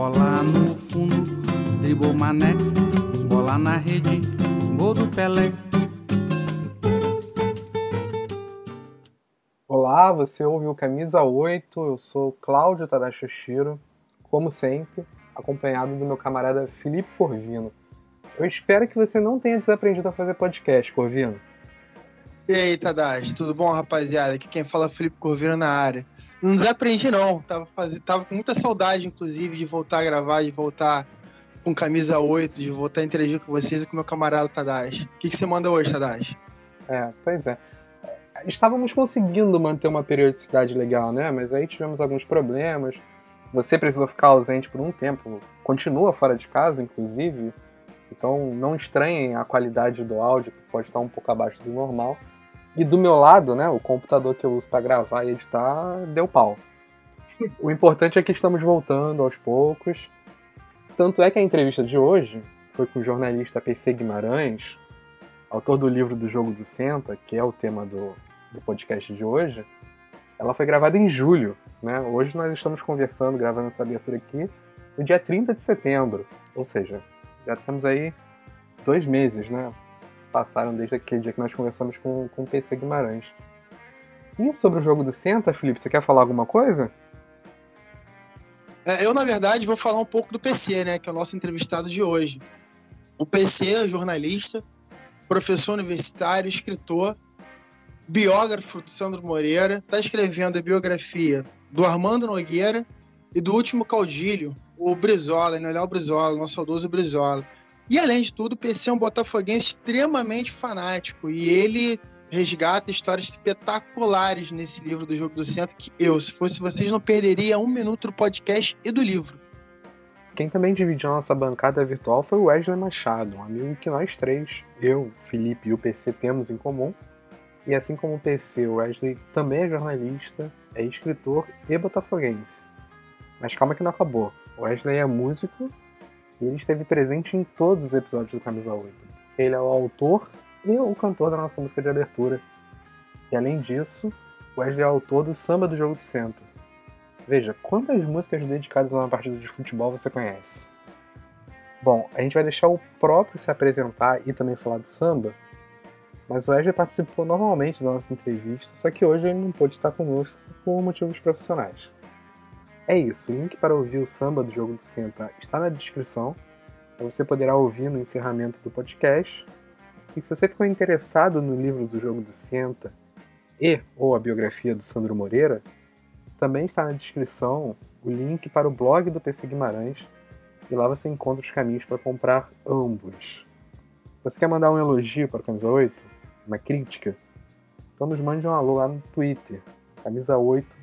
Bola no fundo, dribou mané. Bola na rede, gol do Pelé. Olá, você ouviu Camisa 8, eu sou Cláudio Tadashi Shiro, como sempre, acompanhado do meu camarada Felipe Corvino. Eu espero que você não tenha desaprendido a fazer podcast, Corvino. E aí, Tadashi, tudo bom, rapaziada? Aqui quem fala é Felipe Corvino na área. Não desaprendi, não. Tava, faz... Tava com muita saudade, inclusive, de voltar a gravar, de voltar com camisa 8, de voltar a interagir com vocês e com meu camarada Tadashi. O que, que você manda hoje, Tadashi? É, pois é. Estávamos conseguindo manter uma periodicidade legal, né? Mas aí tivemos alguns problemas. Você precisou ficar ausente por um tempo. Continua fora de casa, inclusive. Então não estranhem a qualidade do áudio, que pode estar um pouco abaixo do normal. E do meu lado, né, o computador que eu uso para gravar e editar deu pau. O importante é que estamos voltando aos poucos. Tanto é que a entrevista de hoje foi com o jornalista PC Guimarães, autor do livro do Jogo do Senta, que é o tema do, do podcast de hoje. Ela foi gravada em julho, né? Hoje nós estamos conversando, gravando essa abertura aqui, no dia 30 de setembro. Ou seja, já temos aí dois meses, né? Passaram desde aquele dia que nós conversamos com, com o PC Guimarães. E sobre o jogo do Senta, Felipe, você quer falar alguma coisa? É, eu, na verdade, vou falar um pouco do PC, né? Que é o nosso entrevistado de hoje. O PC é jornalista, professor universitário, escritor, biógrafo de Sandro Moreira, está escrevendo a biografia do Armando Nogueira e do último caudilho, o Brizola, né? Léo Brizola, nosso saudoso Brizola. E além de tudo, o PC é um botafoguense extremamente fanático e ele resgata histórias espetaculares nesse livro do Jogo do Centro que eu, se fosse vocês, não perderia um minuto do podcast e do livro. Quem também dividiu a nossa bancada virtual foi o Wesley Machado, um amigo que nós três, eu, Felipe e o PC, temos em comum. E assim como o PC, o Wesley também é jornalista, é escritor e botafoguense. Mas calma que não acabou. O Wesley é músico e ele esteve presente em todos os episódios do Camisa 8. Ele é o autor e o cantor da nossa música de abertura. E além disso, Wesley é autor do Samba do Jogo do Centro. Veja, quantas músicas dedicadas a uma partida de futebol você conhece? Bom, a gente vai deixar o próprio se apresentar e também falar de samba, mas o Wesley participou normalmente da nossa entrevista, só que hoje ele não pôde estar conosco por motivos profissionais. É isso, o link para ouvir o samba do Jogo do Senta está na descrição. Você poderá ouvir no encerramento do podcast. E se você ficou interessado no livro do Jogo do Senta e ou a biografia do Sandro Moreira, também está na descrição o link para o blog do PC Guimarães e lá você encontra os caminhos para comprar ambos. Você quer mandar um elogio para o Camisa 8? Uma crítica? Então nos mande um alô lá no Twitter, Camisa 8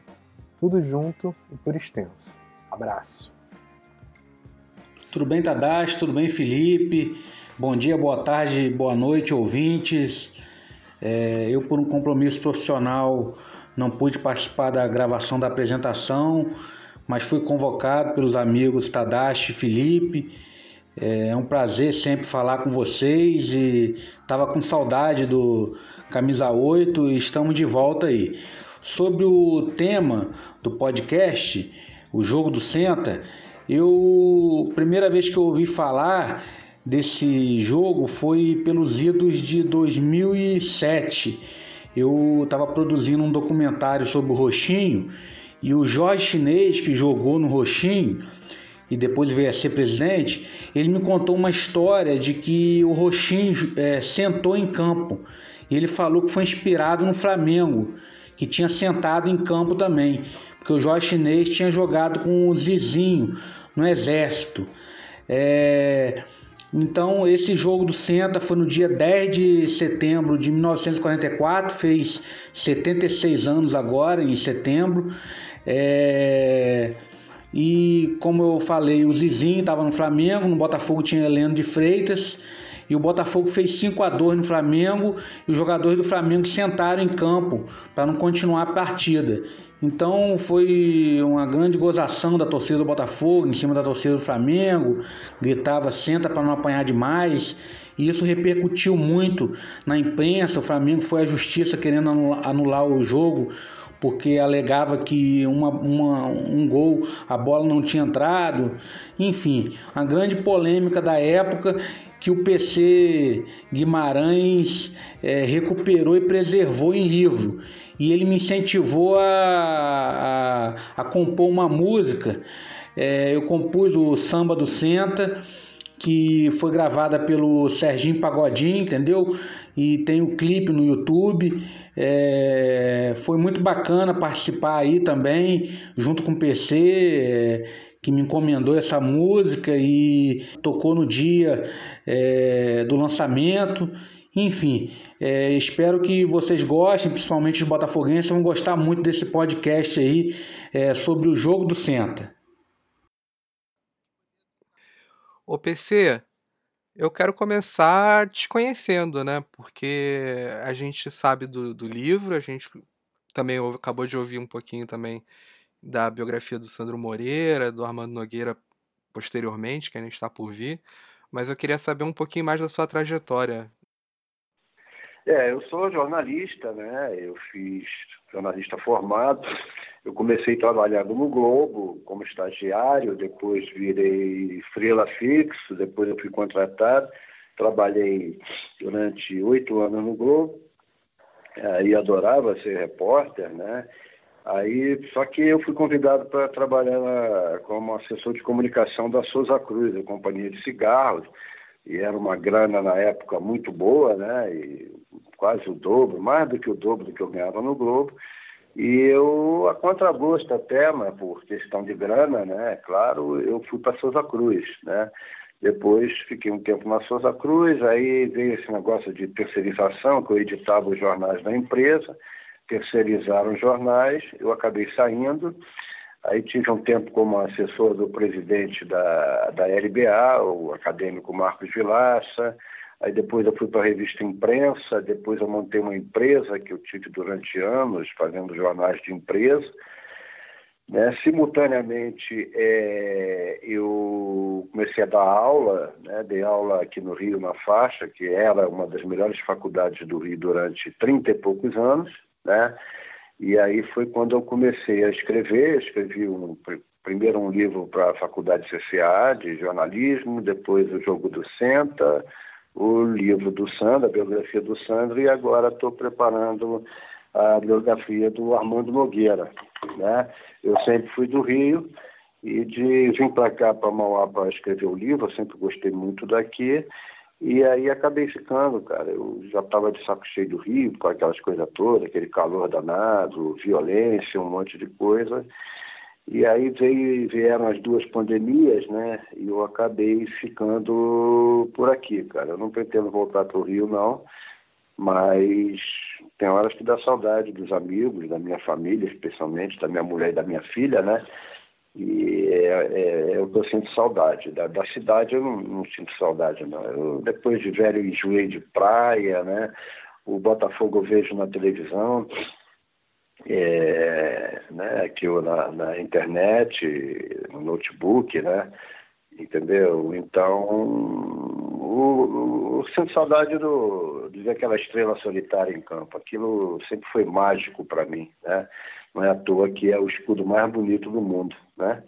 tudo junto e por extenso. Abraço. Tudo bem, Tadashi? Tudo bem, Felipe? Bom dia, boa tarde, boa noite, ouvintes. É, eu, por um compromisso profissional, não pude participar da gravação da apresentação, mas fui convocado pelos amigos Tadashi e Felipe. É, é um prazer sempre falar com vocês e estava com saudade do Camisa 8 e estamos de volta aí. Sobre o tema do podcast, o jogo do Senta, eu primeira vez que eu ouvi falar desse jogo foi pelos idos de 2007. Eu estava produzindo um documentário sobre o Roxinho e o Jorge Chinês que jogou no Roxinho e depois veio a ser presidente, ele me contou uma história de que o Roxinho é, sentou em campo. E ele falou que foi inspirado no Flamengo que tinha sentado em campo também, porque o Jorge Chinês tinha jogado com o Zizinho no Exército. É... Então, esse jogo do Senta foi no dia 10 de setembro de 1944, fez 76 anos agora, em setembro. É... E como eu falei, o Zizinho estava no Flamengo, no Botafogo tinha Heleno de Freitas. E o Botafogo fez 5 a 2 no Flamengo e os jogadores do Flamengo sentaram em campo para não continuar a partida. Então foi uma grande gozação da torcida do Botafogo em cima da torcida do Flamengo, gritava senta para não apanhar demais. E isso repercutiu muito na imprensa. O Flamengo foi à justiça querendo anular o jogo porque alegava que uma, uma, um gol, a bola não tinha entrado. Enfim, a grande polêmica da época que o PC Guimarães é, recuperou e preservou em livro. E ele me incentivou a, a, a compor uma música. É, eu compus o Samba do Senta, que foi gravada pelo Serginho Pagodinho, entendeu? E tem o clipe no YouTube. É, foi muito bacana participar aí também, junto com o PC. Que me encomendou essa música e tocou no dia é, do lançamento. Enfim, é, espero que vocês gostem, principalmente os botafoguenses, vão gostar muito desse podcast aí é, sobre o jogo do Senta. Ô PC, eu quero começar te conhecendo, né? Porque a gente sabe do, do livro, a gente também acabou de ouvir um pouquinho também da biografia do Sandro Moreira, do Armando Nogueira posteriormente, que a gente está por vir, mas eu queria saber um pouquinho mais da sua trajetória. É, eu sou jornalista, né? Eu fiz jornalista formado. Eu comecei trabalhando no Globo como estagiário, depois virei freela fixo, depois eu fui contratado. Trabalhei durante oito anos no Globo e adorava ser repórter, né? Aí, só que eu fui convidado para trabalhar na, como assessor de comunicação da Souza Cruz, a companhia de cigarros, e era uma grana na época muito boa, né? E quase o dobro, mais do que o dobro do que eu ganhava no Globo. E eu, a contragosto até, mas por questão de grana, né? Claro, eu fui para Souza Cruz, né? Depois fiquei um tempo na Souza Cruz, aí veio esse negócio de terceirização, que eu editava os jornais da empresa terceirizaram os jornais, eu acabei saindo. Aí tive um tempo como assessor do presidente da, da LBA, o acadêmico Marcos Vilaça. Aí depois eu fui para a revista Imprensa, depois eu montei uma empresa que eu tive durante anos, fazendo jornais de empresa. Né? Simultaneamente, é, eu comecei a dar aula, né? dei aula aqui no Rio, na Faixa, que era uma das melhores faculdades do Rio durante 30 e poucos anos né? E aí foi quando eu comecei a escrever, escrevi um, primeiro um livro para a Faculdade CCA de jornalismo, depois o Jogo do Senta, o livro do Sandro, a biografia do Sandro, e agora estou preparando a biografia do Armando Nogueira. Né? Eu sempre fui do Rio e de vim para cá, para Mauá, para escrever o livro, eu sempre gostei muito daqui, e aí acabei ficando, cara. Eu já estava de saco cheio do Rio, com aquelas coisas todas, aquele calor danado, violência, um monte de coisa. E aí veio, vieram as duas pandemias, né? E eu acabei ficando por aqui, cara. Eu não pretendo voltar para o Rio, não, mas tem horas que dá saudade dos amigos, da minha família, especialmente, da minha mulher e da minha filha, né? E é, é, eu tô sinto saudade. Da, da cidade eu não, não, sinto saudade, não. Eu, depois de velho enjoei de praia, né? O Botafogo eu vejo na televisão, é, né? aqui eu na, na internet, no notebook, né? Entendeu? Então, o, eu sinto saudade do, de ver aquela estrela solitária em campo. Aquilo sempre foi mágico para mim, né? Não é à toa que é o escudo mais bonito do mundo, né?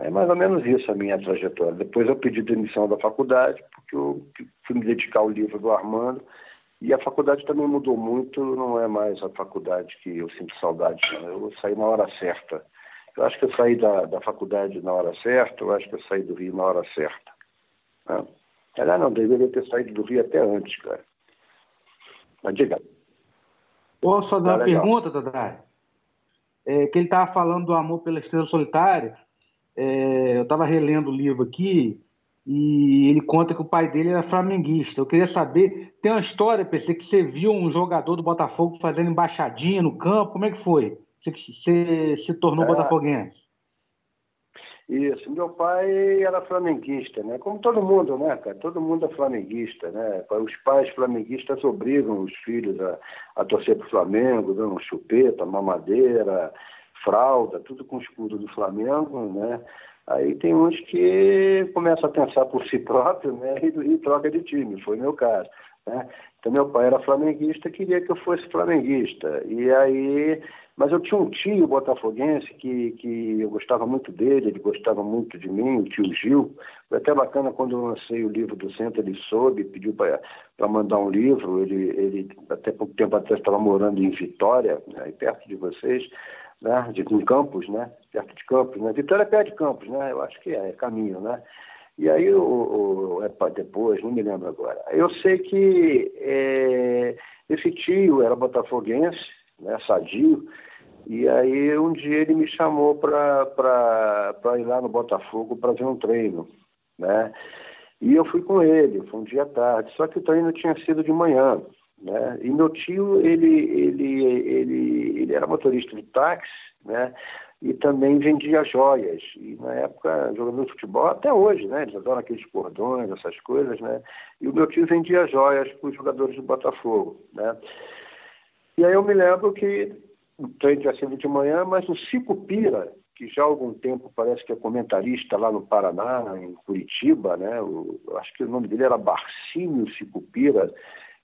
É mais ou menos isso a minha trajetória. Depois eu pedi demissão da faculdade, porque eu fui me dedicar ao livro do Armando, e a faculdade também mudou muito, não é mais a faculdade que eu sinto saudade, não. Eu saí na hora certa. Eu acho que eu saí da, da faculdade na hora certa, eu acho que eu saí do Rio na hora certa. Né? Não, deveria ter saído do Rio até antes, cara. Mas diga. Posso fazer tá uma legal. pergunta, Tadai? É, que ele estava falando do amor pela estrela solitária. É, eu estava relendo o livro aqui e ele conta que o pai dele era flamenguista. Eu queria saber, tem uma história, pensei que você viu um jogador do Botafogo fazendo embaixadinha no campo, como é que foi? Você, você se tornou é, botafoguense? Isso, meu pai era flamenguista, né? Como todo mundo, né, cara? Todo mundo é flamenguista, né? Os pais flamenguistas obrigam os filhos a, a torcer pro Flamengo, dando chupeta, mamadeira, fralda, tudo com escudo do Flamengo, né? Aí tem uns que começam a pensar por si próprio, né? E, e troca de time, foi meu caso. Né? Então meu pai era flamenguista, queria que eu fosse flamenguista. E aí, mas eu tinha um tio botafoguense que, que eu gostava muito dele, ele gostava muito de mim, o tio Gil. Foi até bacana quando eu lancei o livro do centro, ele soube, pediu para mandar um livro. Ele, ele até pouco tempo atrás estava morando em Vitória, aí perto de vocês né, de, em Campos, né, perto de Campos, né, Vitória é perto de Campos, né, eu acho que é, é caminho, né, e aí, o, o, é depois, não me lembro agora, eu sei que é, esse tio era botafoguense, né, sadio, e aí um dia ele me chamou para ir lá no Botafogo para ver um treino, né, e eu fui com ele, foi um dia tarde, só que o treino tinha sido de manhã, né? E meu tio, ele, ele, ele, ele era motorista de táxi, né? E também vendia joias. E na época, jogador de futebol, até hoje, né? Eles adoram aqueles cordões, essas coisas, né? E o meu tio vendia joias para os jogadores do Botafogo, né? E aí eu me lembro que o treino tinha sido de manhã, mas o Cico Pira, que já há algum tempo parece que é comentarista lá no Paraná, em Curitiba, né? O, acho que o nome dele era Barcínio Cicupira,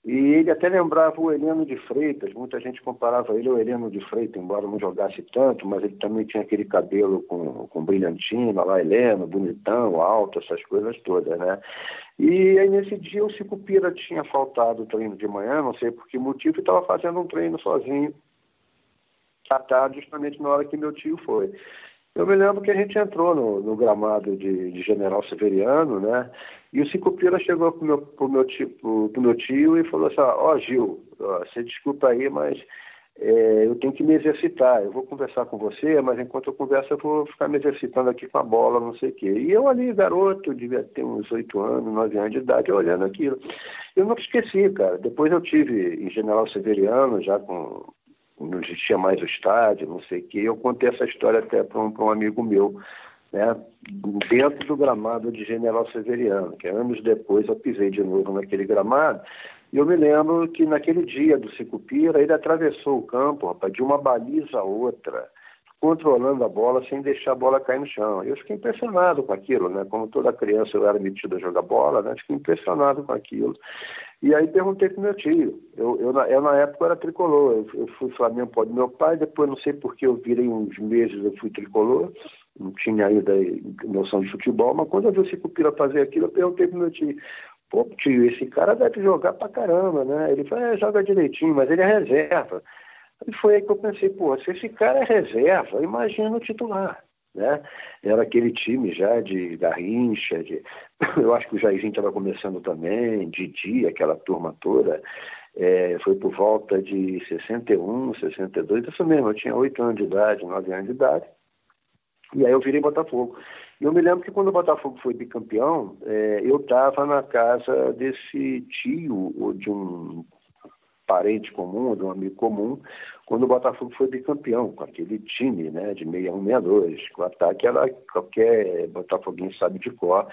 e ele até lembrava o Heleno de Freitas, muita gente comparava ele ao Heleno de Freitas, embora não jogasse tanto, mas ele também tinha aquele cabelo com, com brilhantina, lá Heleno, bonitão, alto, essas coisas todas, né? E aí nesse dia o Cico Pira tinha faltado o treino de manhã, não sei por que motivo, e estava fazendo um treino sozinho à tarde, justamente na hora que meu tio foi. Eu me lembro que a gente entrou no, no gramado de, de, General Severiano, né? E o Cicupira chegou pro meu, pro meu, tio, pro, pro meu tio e falou assim, ó, oh, Gil, você desculpa aí, mas é, eu tenho que me exercitar. Eu vou conversar com você, mas enquanto eu converso eu vou ficar me exercitando aqui com a bola, não sei o quê. E eu ali, garoto, devia ter uns oito anos, nove anos de idade, olhando aquilo. Eu nunca esqueci, cara. Depois eu tive em General Severiano, já com não existia mais o estádio, não sei o quê. Eu contei essa história até para um, um, amigo meu, né, dentro do gramado de General Severiano, que anos depois eu pisei de novo naquele gramado. E eu me lembro que naquele dia do Cicupira, ele atravessou o campo, rapaz, de uma baliza a outra, controlando a bola sem deixar a bola cair no chão. Eu fiquei impressionado com aquilo, né? Como toda criança eu era metido a jogar bola, né? Fiquei impressionado com aquilo. E aí perguntei pro meu tio. Eu, eu, eu na época era tricolor. Eu, eu fui Flamengo pode meu pai, depois não sei por que eu virei uns meses, eu fui tricolor. Não tinha ainda noção de futebol, mas quando eu vi o Cicupira fazer aquilo, eu perguntei pro meu tio. Pô, tio, esse cara deve jogar pra caramba, né? Ele falou, é, joga direitinho, mas ele é reserva. E foi aí que eu pensei, pô, se esse cara é reserva, imagina o titular. Né? Era aquele time já de Garrincha, de... eu acho que o Jairzinho estava começando também, Didi, aquela turma toda. É, foi por volta de 61, 62, isso mesmo, eu tinha 8 anos de idade, 9 anos de idade. E aí eu virei Botafogo. E eu me lembro que quando o Botafogo foi bicampeão, é, eu estava na casa desse tio, ou de um parente comum, de um amigo comum, quando o Botafogo foi bicampeão, com aquele time né, de 61, 62. O ataque era qualquer Botafoguinho sabe de cor,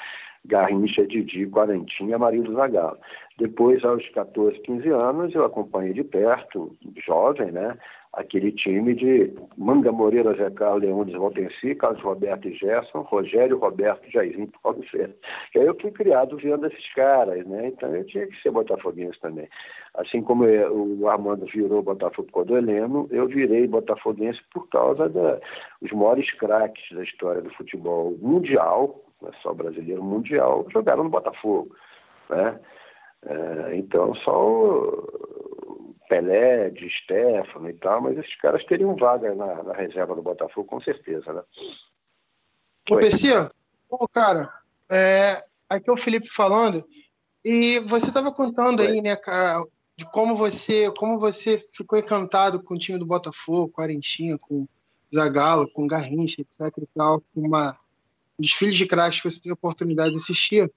Garrincha, Didi, Quarentinha, Marido Zagallo. Depois, aos 14, 15 anos, eu acompanhei de perto, jovem, né? Aquele time de Manga Moreira, Zé Carlos, Leônidas, Valtenci, Carlos Roberto e Gerson, Rogério, Roberto, Jairzinho, Paulo Ferreira. E aí eu fui criado vendo esses caras, né? Então eu tinha que ser botafoguense também. Assim como o Armando virou Botafogo por do Heleno, eu virei botafoguense por causa dos maiores craques da história do futebol mundial, não é só brasileiro, mundial, jogaram no Botafogo, né? É, então só o Pelé, de Stefano e tal, mas esses caras teriam vaga na, na reserva do Botafogo com certeza, né? Ô, PC, ô, cara, é, aqui é o Felipe falando, e você estava contando aí, né, cara, de como você, como você ficou encantado com o time do Botafogo, com a Arentinha, com Zagallo, com Garrincha, etc e tal, com uma um desfile de craques que você teve a oportunidade de assistir.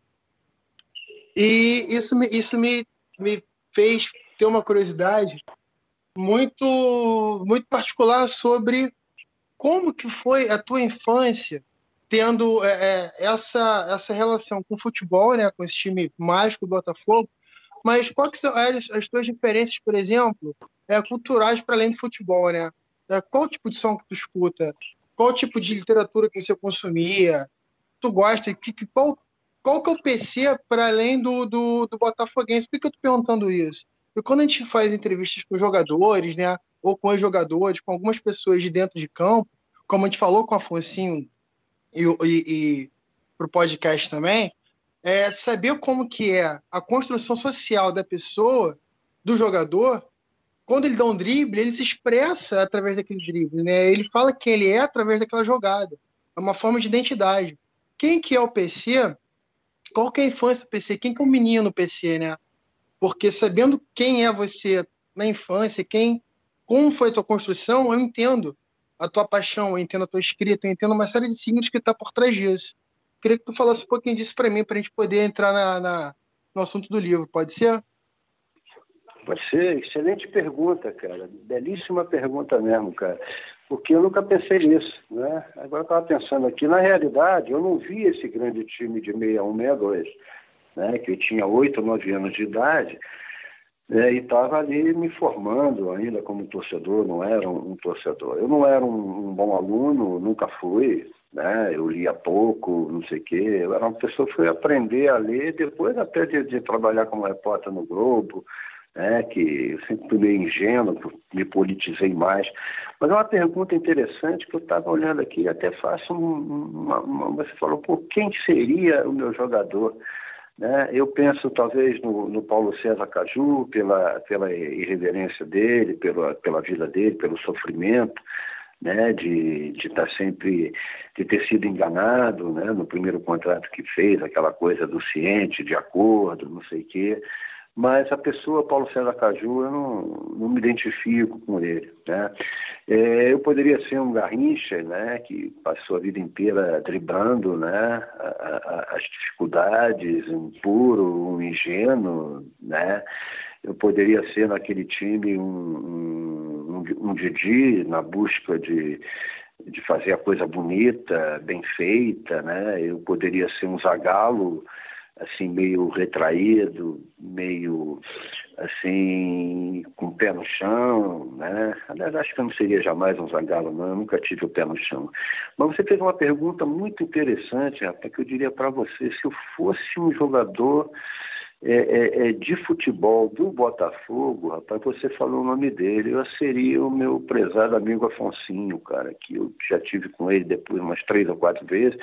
E isso me, isso me, me fez ter uma curiosidade muito muito particular sobre como que foi a tua infância tendo é, é, essa, essa relação com o futebol, né, com esse time mágico do Botafogo, mas quais são as, as tuas diferenças, por exemplo, é, culturais para além do futebol, né? É, qual tipo de som que tu escuta? Qual tipo de literatura que você consumia? Tu gosta? Que, que, qual, qual que é o PC para além do, do, do Botafoguense? Por que eu tô perguntando isso? Porque quando a gente faz entrevistas com jogadores, né, ou com os jogadores, com algumas pessoas de dentro de campo, como a gente falou com o Afonso e, e, e para o podcast também, é saber como que é a construção social da pessoa, do jogador, quando ele dá um drible, ele se expressa através daquele drible, né? Ele fala quem ele é através daquela jogada. É uma forma de identidade. Quem que é o PC? Qual que é a infância do PC? Quem que é o menino no PC, né? Porque sabendo quem é você na infância, quem, como foi a tua construção, eu entendo a tua paixão, eu entendo a tua escrita, eu entendo uma série de signos que está por trás disso. Queria que tu falasse um pouquinho disso para mim, para a gente poder entrar na, na, no assunto do livro. Pode ser? Pode ser. Excelente pergunta, cara. Belíssima pergunta mesmo, cara. Porque eu nunca pensei nisso, né? Agora eu estava pensando aqui, na realidade, eu não vi esse grande time de 61, 62, né? Que eu tinha 8, 9 anos de idade, né, e estava ali me formando ainda como torcedor, não era um, um torcedor. Eu não era um, um, bom aluno, nunca fui, né, eu lia pouco, não sei o quê. Eu era uma pessoa que foi aprender a ler depois até de, de trabalhar como repórter no Globo, né, que eu sempre fui meio ingênuo, me politizei mais. Mas é uma pergunta interessante que eu estava olhando aqui, até faço uma, uma, você falou, por quem seria o meu jogador? Né? Eu penso talvez no, no, Paulo César Caju, pela, pela irreverência dele, pela, pela vida dele, pelo sofrimento, né? de estar tá sempre, de ter sido enganado né? no primeiro contrato que fez, aquela coisa do ciente, de acordo, não sei o quê. Mas a pessoa, Paulo César Caju, eu não, não me identifico com ele. Né? É, eu poderia ser um Garrincha, né, que passou a vida inteira driblando né, a, a, as dificuldades, um puro, um ingênuo. Né? Eu poderia ser naquele time um, um, um, Didi na busca de, de fazer a coisa bonita, bem feita. Né? Eu poderia ser um Zagalo assim meio retraído, meio assim com o pé no chão, né? Aliás, acho que eu não seria jamais um zangalo, não, eu nunca tive o pé no chão. Mas você fez uma pergunta muito interessante, rapaz, que eu diria para você, se eu fosse um jogador é, é, é, de futebol do Botafogo, rapaz, você falou o nome dele, eu seria o meu prezado amigo Afonsinho, cara, que eu já tive com ele depois umas três ou quatro vezes,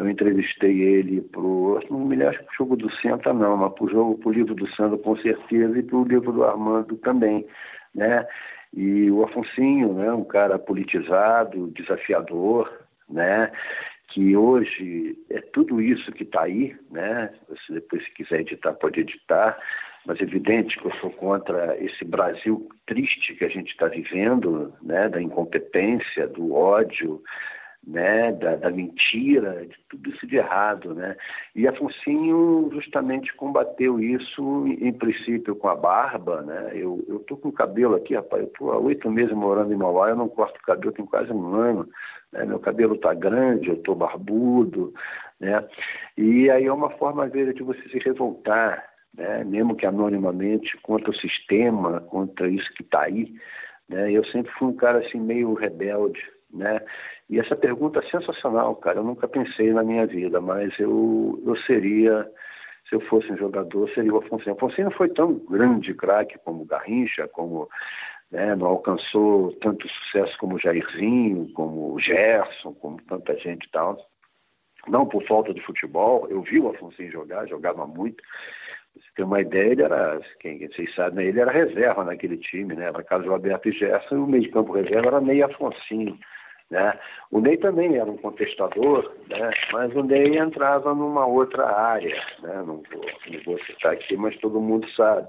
eu entrevistei ele pro, não me lembro pro jogo do Senta não, mas pro jogo, pro livro do Sandro com certeza e pro livro do Armando também, né? E o Afonsinho, né, um cara politizado, desafiador, né? Que hoje é tudo isso que está aí, né? Depois se quiser editar, pode editar, mas é evidente que eu sou contra esse Brasil triste que a gente está vivendo, né? Da incompetência, do ódio, né, da, da, mentira, de tudo isso de errado, né? E Afonso justamente combateu isso, em princípio, com a barba, né? Eu, eu tô com o cabelo aqui, rapaz, eu tô há oito meses morando em Mauá, eu não corto o cabelo, tem quase um ano, né? Meu cabelo tá grande, eu tô barbudo, né? E aí é uma forma, às de você se revoltar, né? Mesmo que anonimamente, contra o sistema, contra isso que está aí, né? Eu sempre fui um cara, assim, meio rebelde, né? E essa pergunta é sensacional, cara. Eu nunca pensei na minha vida, mas eu, eu seria, se eu fosse um jogador, seria o Afonso. O Afonso não foi tão grande craque como o Garrincha, como né, não alcançou tanto sucesso como o Jairzinho, como o Gerson, como tanta gente e tal. Não por falta de futebol, eu vi o Afonso jogar, jogava muito. Você tem uma ideia, ele era, quem vocês sabem, né, ele era reserva naquele time, né? Era Carlos Alberto e Gerson, e o meio de campo reserva era meio Afonsinho. Né? O Ney também era um contestador, né? mas o Ney entrava numa outra área, né? não, vou, não vou citar aqui, mas todo mundo sabe.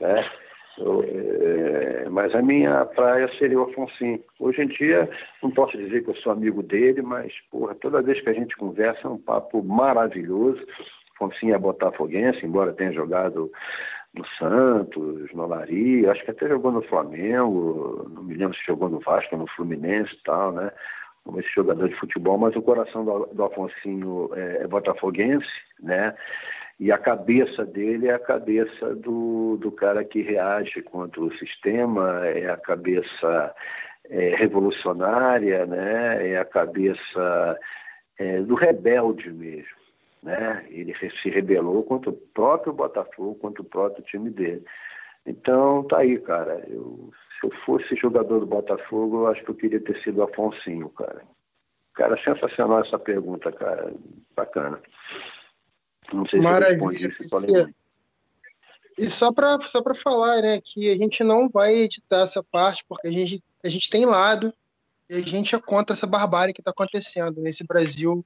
Né? Eu, é, mas a minha praia seria o Afonso. Hoje em dia, não posso dizer que eu sou amigo dele, mas porra, toda vez que a gente conversa é um papo maravilhoso. Afonso é botafoguense, embora tenha jogado no Santos, no Lari, acho que até jogou no Flamengo, não me lembro se jogou no Vasco, no Fluminense e tal, né? como esse jogador de futebol, mas o coração do, Afonsinho é, é botafoguense, né? E a cabeça dele é a cabeça do, do cara que reage contra o sistema, é a cabeça é, revolucionária, né? é a cabeça é, do rebelde mesmo. Né? Ele se rebelou contra o próprio Botafogo, contra o próprio time dele. Então, tá aí, cara. Eu, se eu fosse jogador do Botafogo, eu acho que eu queria ter sido o Afonsinho, cara. Cara, sensacional essa pergunta, cara. Bacana. Não sei Maravilha. se E só para só falar, né, que a gente não vai editar essa parte, porque a gente, a gente tem lado e a gente é contra essa barbárie que está acontecendo nesse Brasil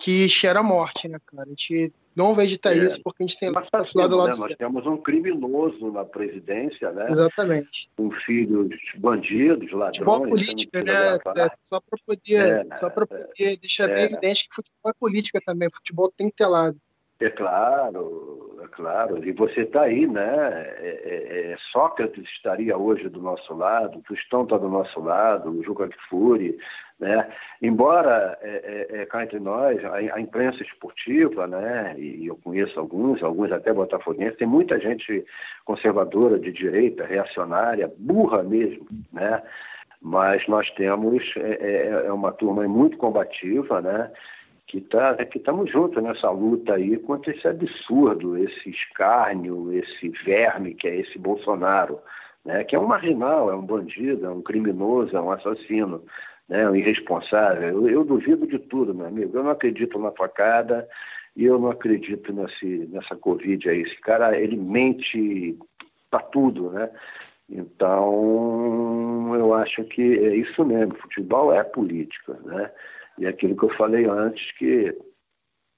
que cheira a morte, né, cara? A gente não vai editar é. isso porque a gente tem Mas tá lado né? Nós temos um criminoso na presidência, né? Exatamente. Um filho de bandidos, ladrões. Futebol política, né? É, só para poder, é, só para poder deixar bem é. evidente que futebol é política também. Futebol tem que ter lado. É claro, é claro. E você está aí, né? É, é, é, Sócrates estaria hoje do nosso lado, Tostão está do nosso lado, o Juca Kfouri, né? Embora, é, é, é, cá entre nós, a, a, imprensa esportiva, né? E, eu conheço alguns, alguns até botafoguenses, tem muita gente conservadora, de direita, reacionária, burra mesmo, né? Mas nós temos é, é uma turma muito combativa, né? Que tá, que estamos juntos nessa luta aí contra esse absurdo, esse escárnio, esse verme que é esse Bolsonaro, né? que é um marginal, é um bandido, é um criminoso, é um assassino, né? um irresponsável. Eu, eu duvido de tudo, meu amigo. Eu não acredito na facada e eu não acredito nesse, nessa Covid aí. Esse cara, ele mente para tudo, né? Então, eu acho que é isso mesmo. Futebol é política, né? E aquilo que eu falei antes, que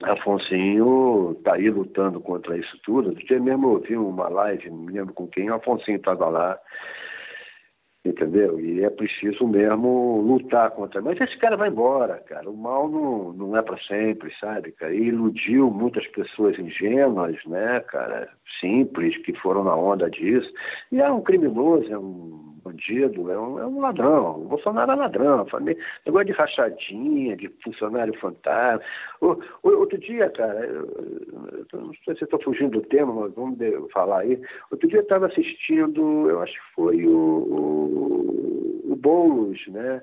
Afonsinho está aí lutando contra isso tudo. Outro dia mesmo eu ouvi uma live, não me lembro com quem, o Afonsinho estava lá, entendeu? E é preciso mesmo lutar contra. Mas esse cara vai embora, cara. O mal não, não é para sempre, sabe, cara? E iludiu muitas pessoas ingênuas, né, cara, simples, que foram na onda disso. E é um criminoso, é um bandido, é um, é um ladrão. O Bolsonaro é ladrão. Família, negócio de rachadinha, de funcionário fantasma. O, o, outro dia, cara, eu, eu não sei se estou fugindo do tema, mas vamos falar aí. Outro dia eu estava assistindo, eu acho que foi o, o, o Boulos, né?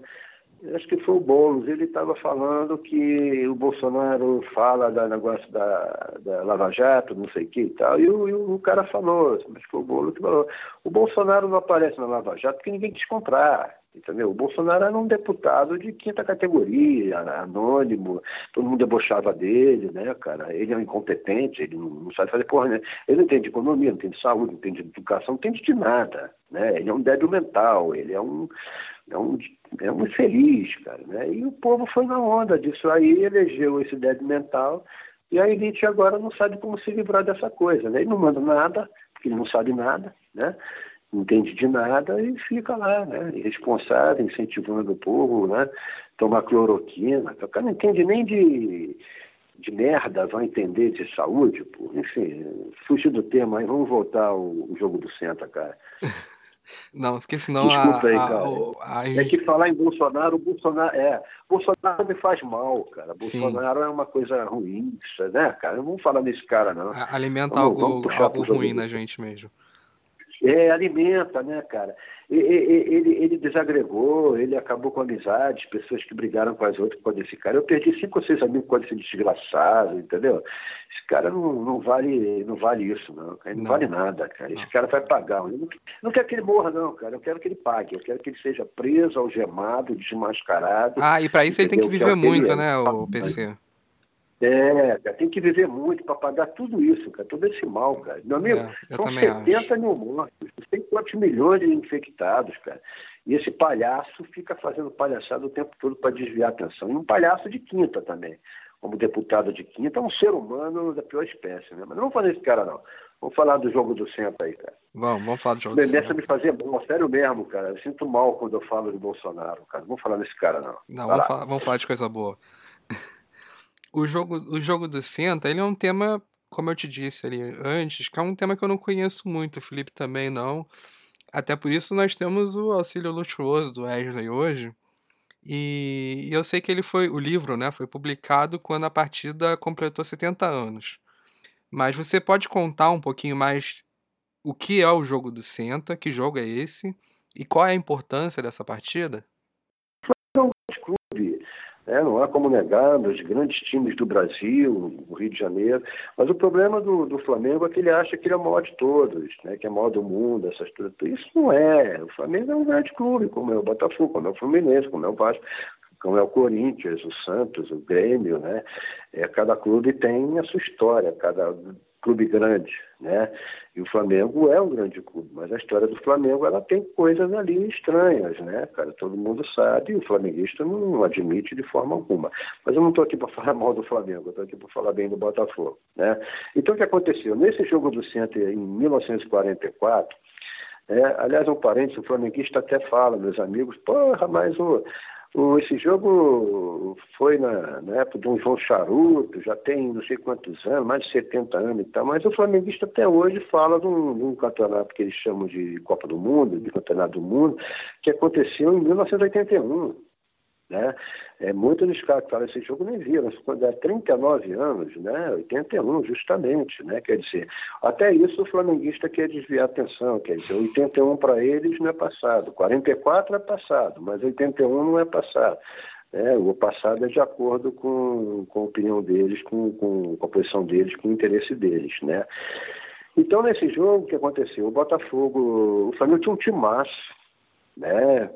Acho que foi o Boulos, ele estava falando que o Bolsonaro fala do negócio da, da Lava Jato, não sei o que e tal, e o, e o cara falou, mas foi o Boulos que falou, o Bolsonaro não aparece na Lava Jato porque ninguém quis comprar, entendeu? O Bolsonaro era um deputado de quinta categoria, anônimo, todo mundo debochava dele, né, cara? Ele é um incompetente, ele não, sabe fazer porra, né? Ele não entende economia, não entende saúde, não entende educação, não entende de nada, né? Ele é um débil mental, ele é um é um, é um infeliz, cara. Né? E o povo foi na onda disso aí, elegeu esse débil mental, e a elite agora não sabe como se livrar dessa coisa. Né? Ele não manda nada, porque ele não sabe nada, né? Não entende de nada e fica lá, né? irresponsável, incentivando o povo, né? tomar cloroquina. O cara não entende nem de, de merda, vai entender de saúde. Pô. Enfim, fugir do tema aí, vamos voltar ao, jogo do Senta, cara. Não, porque senão Desculpa a, aí, cara. A, a... É que falar em Bolsonaro, o Bolsonaro é. Bolsonaro me faz mal, cara. Bolsonaro Sim. é uma coisa ruim, né, cara? Não vamos falar nesse cara, não. Alimenta vamos, algo, vamos algo ruim na gente mesmo. É, alimenta, né, cara? Ele, ele desagregou, ele acabou com amizades, pessoas que brigaram com as outras causa desse cara. Eu perdi cinco ou seis amigos causa desse desgraçado, entendeu? Esse cara não, não, vale, não vale isso, não. Ele não, não vale nada, cara. Esse cara vai pagar. Eu não, não quero que ele morra, não, cara. Eu quero que ele pague. Eu quero que ele seja preso, algemado, desmascarado. Ah, e para isso entendeu? ele tem que viver muito, né, o PC? É, cara, tem que viver muito para pagar tudo isso, cara, todo esse mal, cara. Meu amigo, é, são 70 acho. mil mortos, tem quantos milhões de infectados, cara. E esse palhaço fica fazendo palhaçada o tempo todo para desviar a atenção. E um palhaço de quinta também. Como deputado de quinta, é um ser humano da pior espécie, né? Mas não vamos fazer esse cara, não. Vamos falar do jogo do centro aí, cara. Vamos, vamos falar do jogo do centro. Começa a me fazer bom, sério mesmo, cara. Eu sinto mal quando eu falo de Bolsonaro, cara. Não vamos falar desse cara, não. Não, vamos falar, vamos falar de coisa boa o jogo, o jogo do Senta, ele é um tema, como eu te disse ali antes, que é um tema que eu não conheço muito, o Felipe também não. Até por isso nós temos o auxílio luxuoso do Wesley hoje. E eu sei que ele foi, o livro, né, foi publicado quando a partida completou 70 anos. Mas você pode contar um pouquinho mais o que é o jogo do Senta, que jogo é esse e qual é a importância dessa partida? Né? não há como negar nos grandes times do Brasil, no Rio de Janeiro, mas o problema do, do Flamengo é que ele acha que ele é o maior de todos, né? que é o maior do mundo, essas coisas. Isso não é. O Flamengo é um grande clube, como é o Botafogo, como é o Fluminense, como é o Vasco como é o Corinthians, o Santos, o Grêmio, né? É, cada clube tem a sua história, cada clube grande, né? E o Flamengo é um grande clube, mas a história do Flamengo ela tem coisas ali estranhas, né, cara? Todo mundo sabe, e o flamenguista não admite de forma alguma. Mas eu não estou aqui para falar mal do Flamengo, eu estou aqui para falar bem do Botafogo, né? Então o que aconteceu? Nesse jogo do Center em 1944, é, aliás, um parente, o flamenguista até fala, meus amigos, porra, mas o, o, esse jogo foi na, na, época de um João Charuto, já tem não sei quantos anos, mais de 70 anos e tal, mas o flamenguista até hoje fala de um, de um campeonato que eles chamam de Copa do Mundo, de Campeonato do Mundo, que aconteceu em 1981. Né? É, muitos dos caras que falam esse jogo nem viram, quando é 39 anos, né? 81 justamente, né? Quer dizer, até isso o flamenguista quer desviar a atenção, quer dizer, 81 para eles não é passado, 44 é passado, mas 81 não é passado. É, o passado é de acordo com, com a opinião deles, com, com, com a posição deles, com o interesse deles, né? Então, nesse jogo, o que aconteceu? O Botafogo, o Flamengo tinha um timaço, né?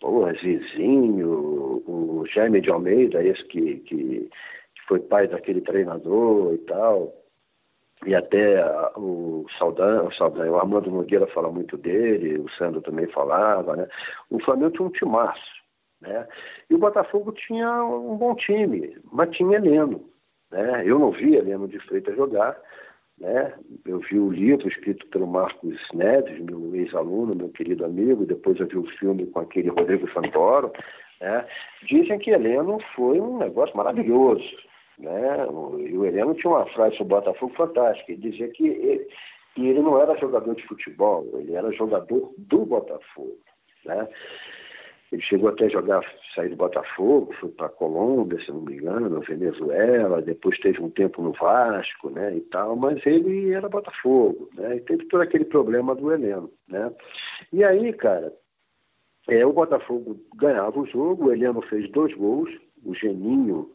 Porra, Zizinho, o Jaime de Almeida, esse que, que, que foi pai daquele treinador e tal, e até o Saldan, o o Armando Nogueira fala muito dele, o Sandro também falava, né? O Flamengo tinha um timaço, né? E o Botafogo tinha um bom time, mas tinha Heleno, né? Eu não vi Heleno de Freitas jogar, né? Eu vi o livro escrito pelo Marcos Neves, meu ex-aluno, meu querido amigo, depois eu vi o filme com aquele Rodrigo Santoro. Né? Dizem que Heleno foi um negócio maravilhoso. Né? E o Heleno tinha uma frase sobre o Botafogo fantástica. Ele dizia que ele, que ele não era jogador de futebol, ele era jogador do Botafogo. Né? Ele chegou até a jogar, sair do Botafogo, foi para Colômbia, se não me engano, Venezuela, depois teve um tempo no Vasco, né, e tal, mas ele era Botafogo, né, e teve todo aquele problema do Heleno, né. E aí, cara, é, o Botafogo ganhava o jogo, o Heleno fez dois gols, o Geninho,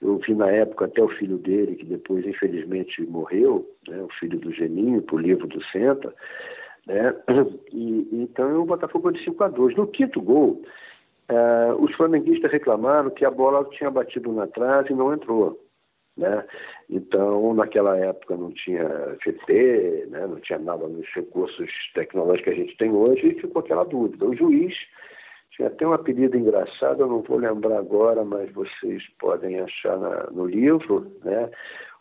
eu vi na época até o filho dele, que depois infelizmente morreu, né, o filho do Geninho, por livro do Senta, né? E, então o Botafogo de 5 a 2 No quinto gol, uh, os flamenguistas reclamaram que a bola tinha batido na trave e não entrou. Né? Então, naquela época não tinha VT, né? não tinha nada nos recursos tecnológicos que a gente tem hoje, e ficou aquela dúvida. O juiz tinha até um apelido engraçado, eu não vou lembrar agora, mas vocês podem achar na, no livro, né?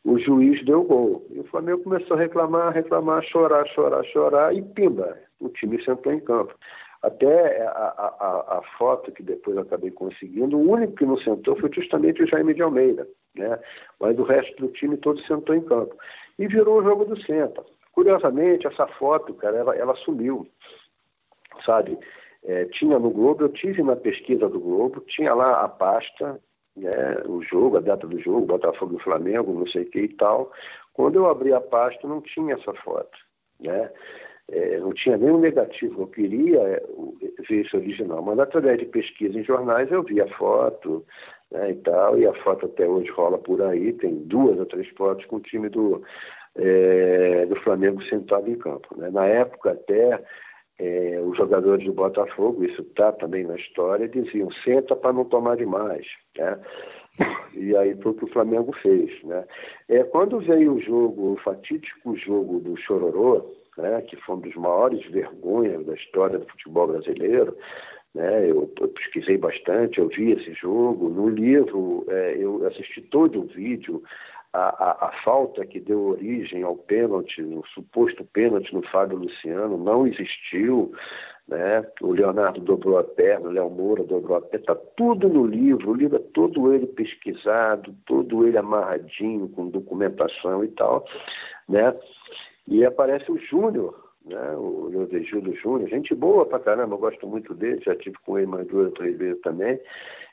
O juiz deu gol. E o Flamengo começou a reclamar, reclamar, chorar, chorar, chorar, e pimba, o time sentou em campo. Até a, a, a, foto que depois acabei conseguindo, o único que não sentou foi justamente o Jaime de Almeida, né? Mas o resto do time todo sentou em campo. E virou o jogo do Senta. Curiosamente, essa foto, cara, ela, ela sumiu, sabe? É, tinha no Globo, eu tive na pesquisa do Globo, tinha lá a pasta, né, o jogo, a data do jogo, Botafogo e Flamengo, não sei o que e tal. Quando eu abri a pasta, não tinha essa foto, né? É, não tinha nenhum negativo, eu queria é, ver esse original, mas através de pesquisa em jornais eu vi a foto né, e tal, e a foto até hoje rola por aí, tem duas ou três fotos com o time do, é, do Flamengo sentado em campo. Né? Na época até é, os jogadores do Botafogo, isso está também na história, diziam, senta para não tomar demais. Né? E aí foi o que o Flamengo fez. Né? É, quando veio o jogo, o fatídico jogo do Chororô, né, que foi um dos maiores vergonhas da história do futebol brasileiro, né, eu, eu pesquisei bastante, eu vi esse jogo. No livro, é, eu assisti todo o vídeo, a, a, a, falta que deu origem ao pênalti, o suposto pênalti no Fábio Luciano, não existiu. Né? O Leonardo dobrou a perna, o Léo Moura dobrou a perna, está tudo no livro, o livro é todo ele pesquisado, todo ele amarradinho, com documentação e tal. Né? E aparece o Júnior né? o José Gildo Júnior, gente boa pra caramba, eu gosto muito dele, já tive com ele mais duas ou três vezes também.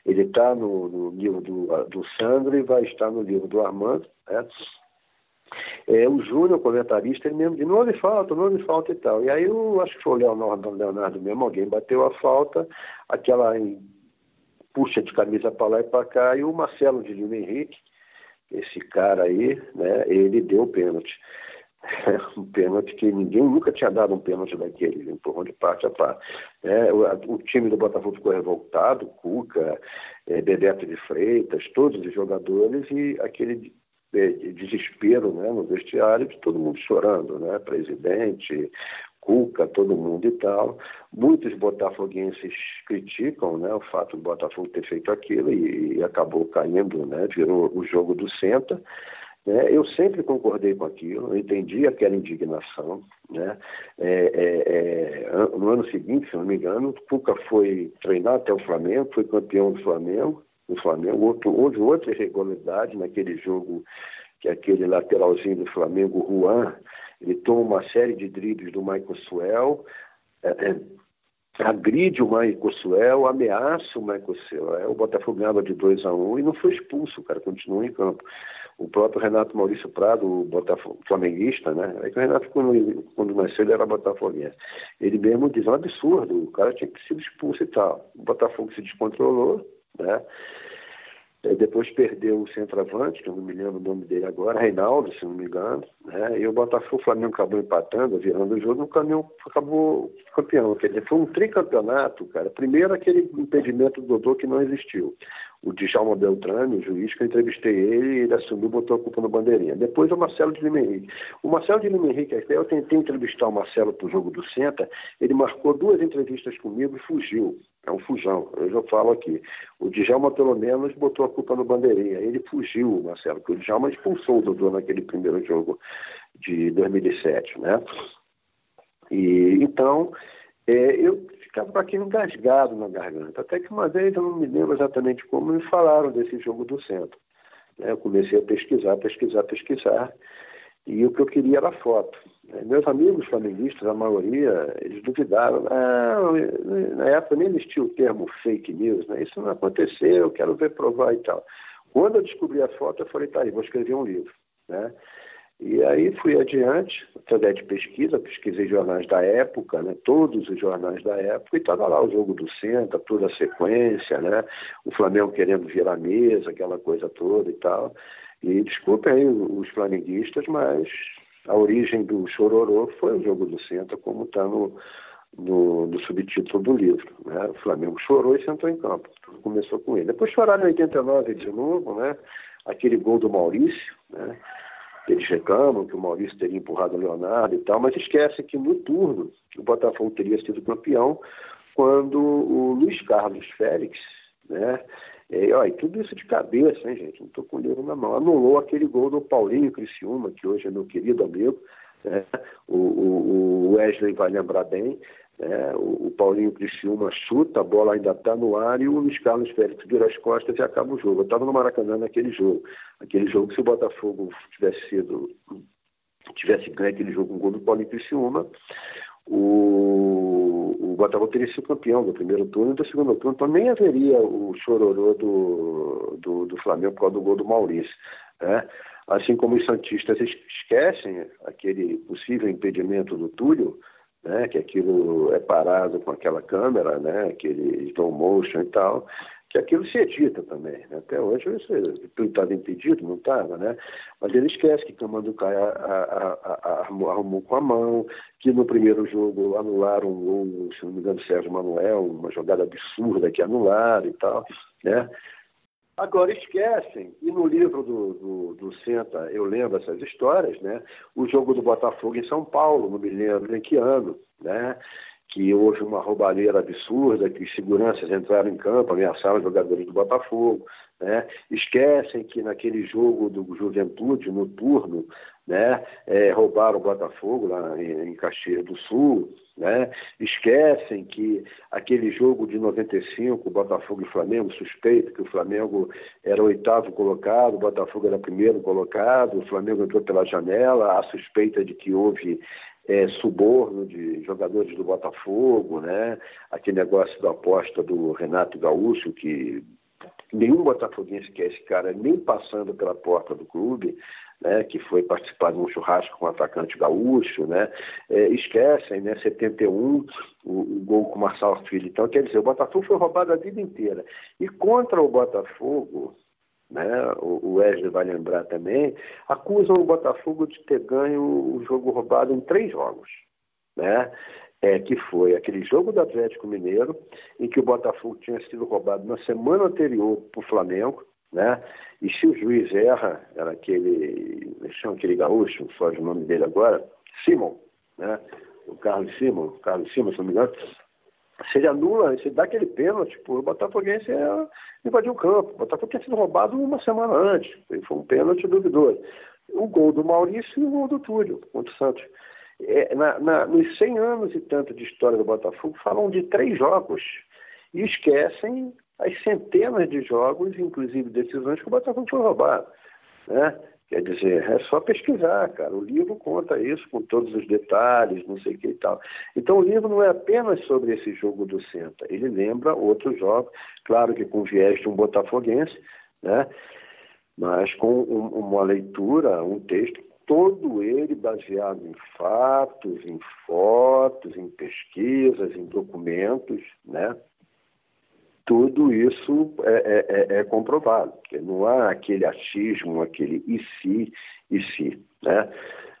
Ele está no, no, livro do, do Sandro e vai estar no livro do Armando. Né? É, o Júnior, comentarista, ele mesmo disse, não houve falta, não houve falta e tal. E aí eu acho que foi o Leonardo, Leonardo mesmo, alguém bateu a falta, aquela puxa de camisa para lá e para cá, e o Marcelo de Lima Henrique, esse cara aí, né, ele deu o pênalti. um pênalti que ninguém nunca tinha dado um pênalti daquele, empurrão de parte a parte. É, o, o, time do Botafogo ficou revoltado, Cuca, é, Bebeto de Freitas, todos os jogadores, e aquele é, desespero né, no vestiário, de todo mundo chorando, né? Presidente, Cuca, todo mundo e tal. Muitos botafoguenses criticam né, o fato do Botafogo ter feito aquilo e, e acabou caindo, né, virou o jogo do Senta. Né? Eu sempre concordei com aquilo, eu entendi aquela indignação. Né? É, é, é, no ano seguinte, se não me engano, Cuca foi treinar até o Flamengo, foi campeão do Flamengo, no Flamengo. Outro, houve outra irregularidade naquele jogo, que aquele lateralzinho do Flamengo, Juan, ele toma uma série de dribles do Michael Suel, é, é, agride o Michael Suel, ameaça o Michael Suel, o Botafogo ganhava de 2 a 1 um, e não foi expulso, o cara continua em campo. O próprio Renato Maurício Prado, o Botafogo, flamenguista, né? É que o Renato, quando, quando nasceu, ele era botafoguense. Ele mesmo diz, é um absurdo, o cara tinha que ser expulso e tal. O Botafogo se descontrolou, né? É, depois perdeu o centroavante, que eu não me lembro o nome dele agora, Reinaldo, se não me engano. Né? E o Botafogo, o Flamengo acabou empatando, virando o jogo, o caminhão acabou campeão. Quer dizer, foi um tricampeonato, cara. Primeiro aquele impedimento do Dodô que não existiu o Djalma Beltrame, o juiz, que eu entrevistei ele, ele assumiu, botou a culpa no bandeirinha. Depois o Marcelo de Lima Henrique. O Marcelo de Lima Henrique, eu tentei entrevistar o Marcelo para o jogo do Senta, ele marcou duas entrevistas comigo e fugiu. É um fujão, eu já falo aqui. O Djalma, pelo menos, botou a culpa no bandeirinha. Ele fugiu, Marcelo, porque o Djalma expulsou o Dodô naquele primeiro jogo de 2007, né? E, então, é, eu ficava aquilo engasgado na garganta. Até que uma vez, eu não me lembro exatamente como, me falaram desse jogo do centro. Né? Eu comecei a pesquisar, pesquisar, pesquisar, e o que eu queria era foto. Meus amigos flamenguistas, a maioria, eles duvidaram. Não, na época nem existia o termo fake news, né? isso não aconteceu, eu quero ver provar e tal. Quando eu descobri a foto, eu falei, tá aí, vou escrever um livro. Né? E aí fui adiante, através de pesquisa, pesquisei jornais da época, né, todos os jornais da época, e estava lá o jogo do Senta, toda a sequência, né, o Flamengo querendo virar a mesa, aquela coisa toda e tal. E desculpem aí os flamenguistas, mas a origem do Chororô foi o jogo do Senta, como está no, no, no, subtítulo do livro. Né? O Flamengo chorou e sentou em campo. Tudo começou com ele. Depois choraram em 89 de novo, né? aquele gol do Maurício, né? Eles reclamam que o Maurício teria empurrado o Leonardo e tal, mas esquece que no turno o Botafogo teria sido campeão quando o Luiz Carlos Félix, né? E, ó, e tudo isso de cabeça, hein, gente? Não estou com o livro na mão. Anulou aquele gol do Paulinho Criciúma, que hoje é meu querido amigo. Né? O, o, o Wesley vai lembrar bem. É, o, Paulinho Criciúma chuta, a bola ainda está no ar e o Luiz Carlos Félix vira as costas e acaba o jogo. Eu estava no Maracanã naquele jogo. Aquele jogo, se o Botafogo tivesse sido tivesse ganho aquele jogo com um gol do Paulinho Criciúma, o, o Botafogo teria sido campeão do primeiro turno e do segundo turno, então nem haveria o chororô do, do, do Flamengo por causa do gol do Maurício. Né? Assim como os Santistas esquecem aquele possível impedimento do Túlio, né, que aquilo é parado com aquela câmera, né, aquele slow motion e tal, que aquilo se edita também. Né? Até hoje tudo estava impedido, não estava, né? Mas ele esquece que Camando Caia arrumou com a mão, que no primeiro jogo anularam gol, se não me engano, Sérgio Manuel, uma jogada absurda que anularam e tal, né? Agora esquecem, e no livro do, do, do Senta eu lembro essas histórias, né? O jogo do Botafogo em São Paulo, não me lembro em que ano, né? Que houve uma roubalheira absurda, que seguranças entraram em campo, ameaçaram os jogadores do Botafogo, né? Esquecem que naquele jogo do Juventude, no turno, né? É, roubaram o Botafogo lá em, Caxias do Sul, né? Esquecem que aquele jogo de 95, Botafogo e Flamengo, suspeito que o Flamengo era oitavo colocado, o Botafogo era primeiro colocado, o Flamengo entrou pela janela, a suspeita de que houve é, suborno de jogadores do Botafogo, né? Aquele negócio da aposta do Renato Gaúcho, que nenhum botafoguense quer esse cara nem passando pela porta do clube, né, que foi participar de um churrasco com o atacante gaúcho, né, é, esquecem, né, 71, o, o gol com o Marçal Filho. Então, quer dizer, o Botafogo foi roubado a vida inteira. E contra o Botafogo, né, o Wesley vai lembrar também, acusam o Botafogo de ter ganho o jogo roubado em três jogos, né? É, que foi aquele jogo do Atlético Mineiro, em que o Botafogo tinha sido roubado na semana anterior para o Flamengo, né? E se o juiz erra, era aquele, é chama aquele gaúcho, foge o nome dele agora, Simon, né? O Carlos Simon, Carlos Simon, se não me engano, se ele anula, se dá aquele pênalti, pô, o Botafoguense é, invadiu o campo. O Botafogo tinha sido roubado uma semana antes. Foi um pênalti duvidoso. O gol do Maurício e o gol do Túlio contra o Santos. É, na, na, nos 100 anos e tanto de história do Botafogo, falam de três jogos e esquecem as centenas de jogos, inclusive decisões, que o Botafogo foi roubado. Né? Quer dizer, é só pesquisar, cara. O livro conta isso com todos os detalhes, não sei o que e tal. Então, o livro não é apenas sobre esse jogo do Senta. Ele lembra outros jogos, claro que com viés de um botafoguense, né? mas com um, uma leitura, um texto, todo ele baseado em fatos, em fotos, em pesquisas, em documentos, né? Tudo isso é, é, é, é, comprovado, não há aquele achismo, aquele e se, e se, né?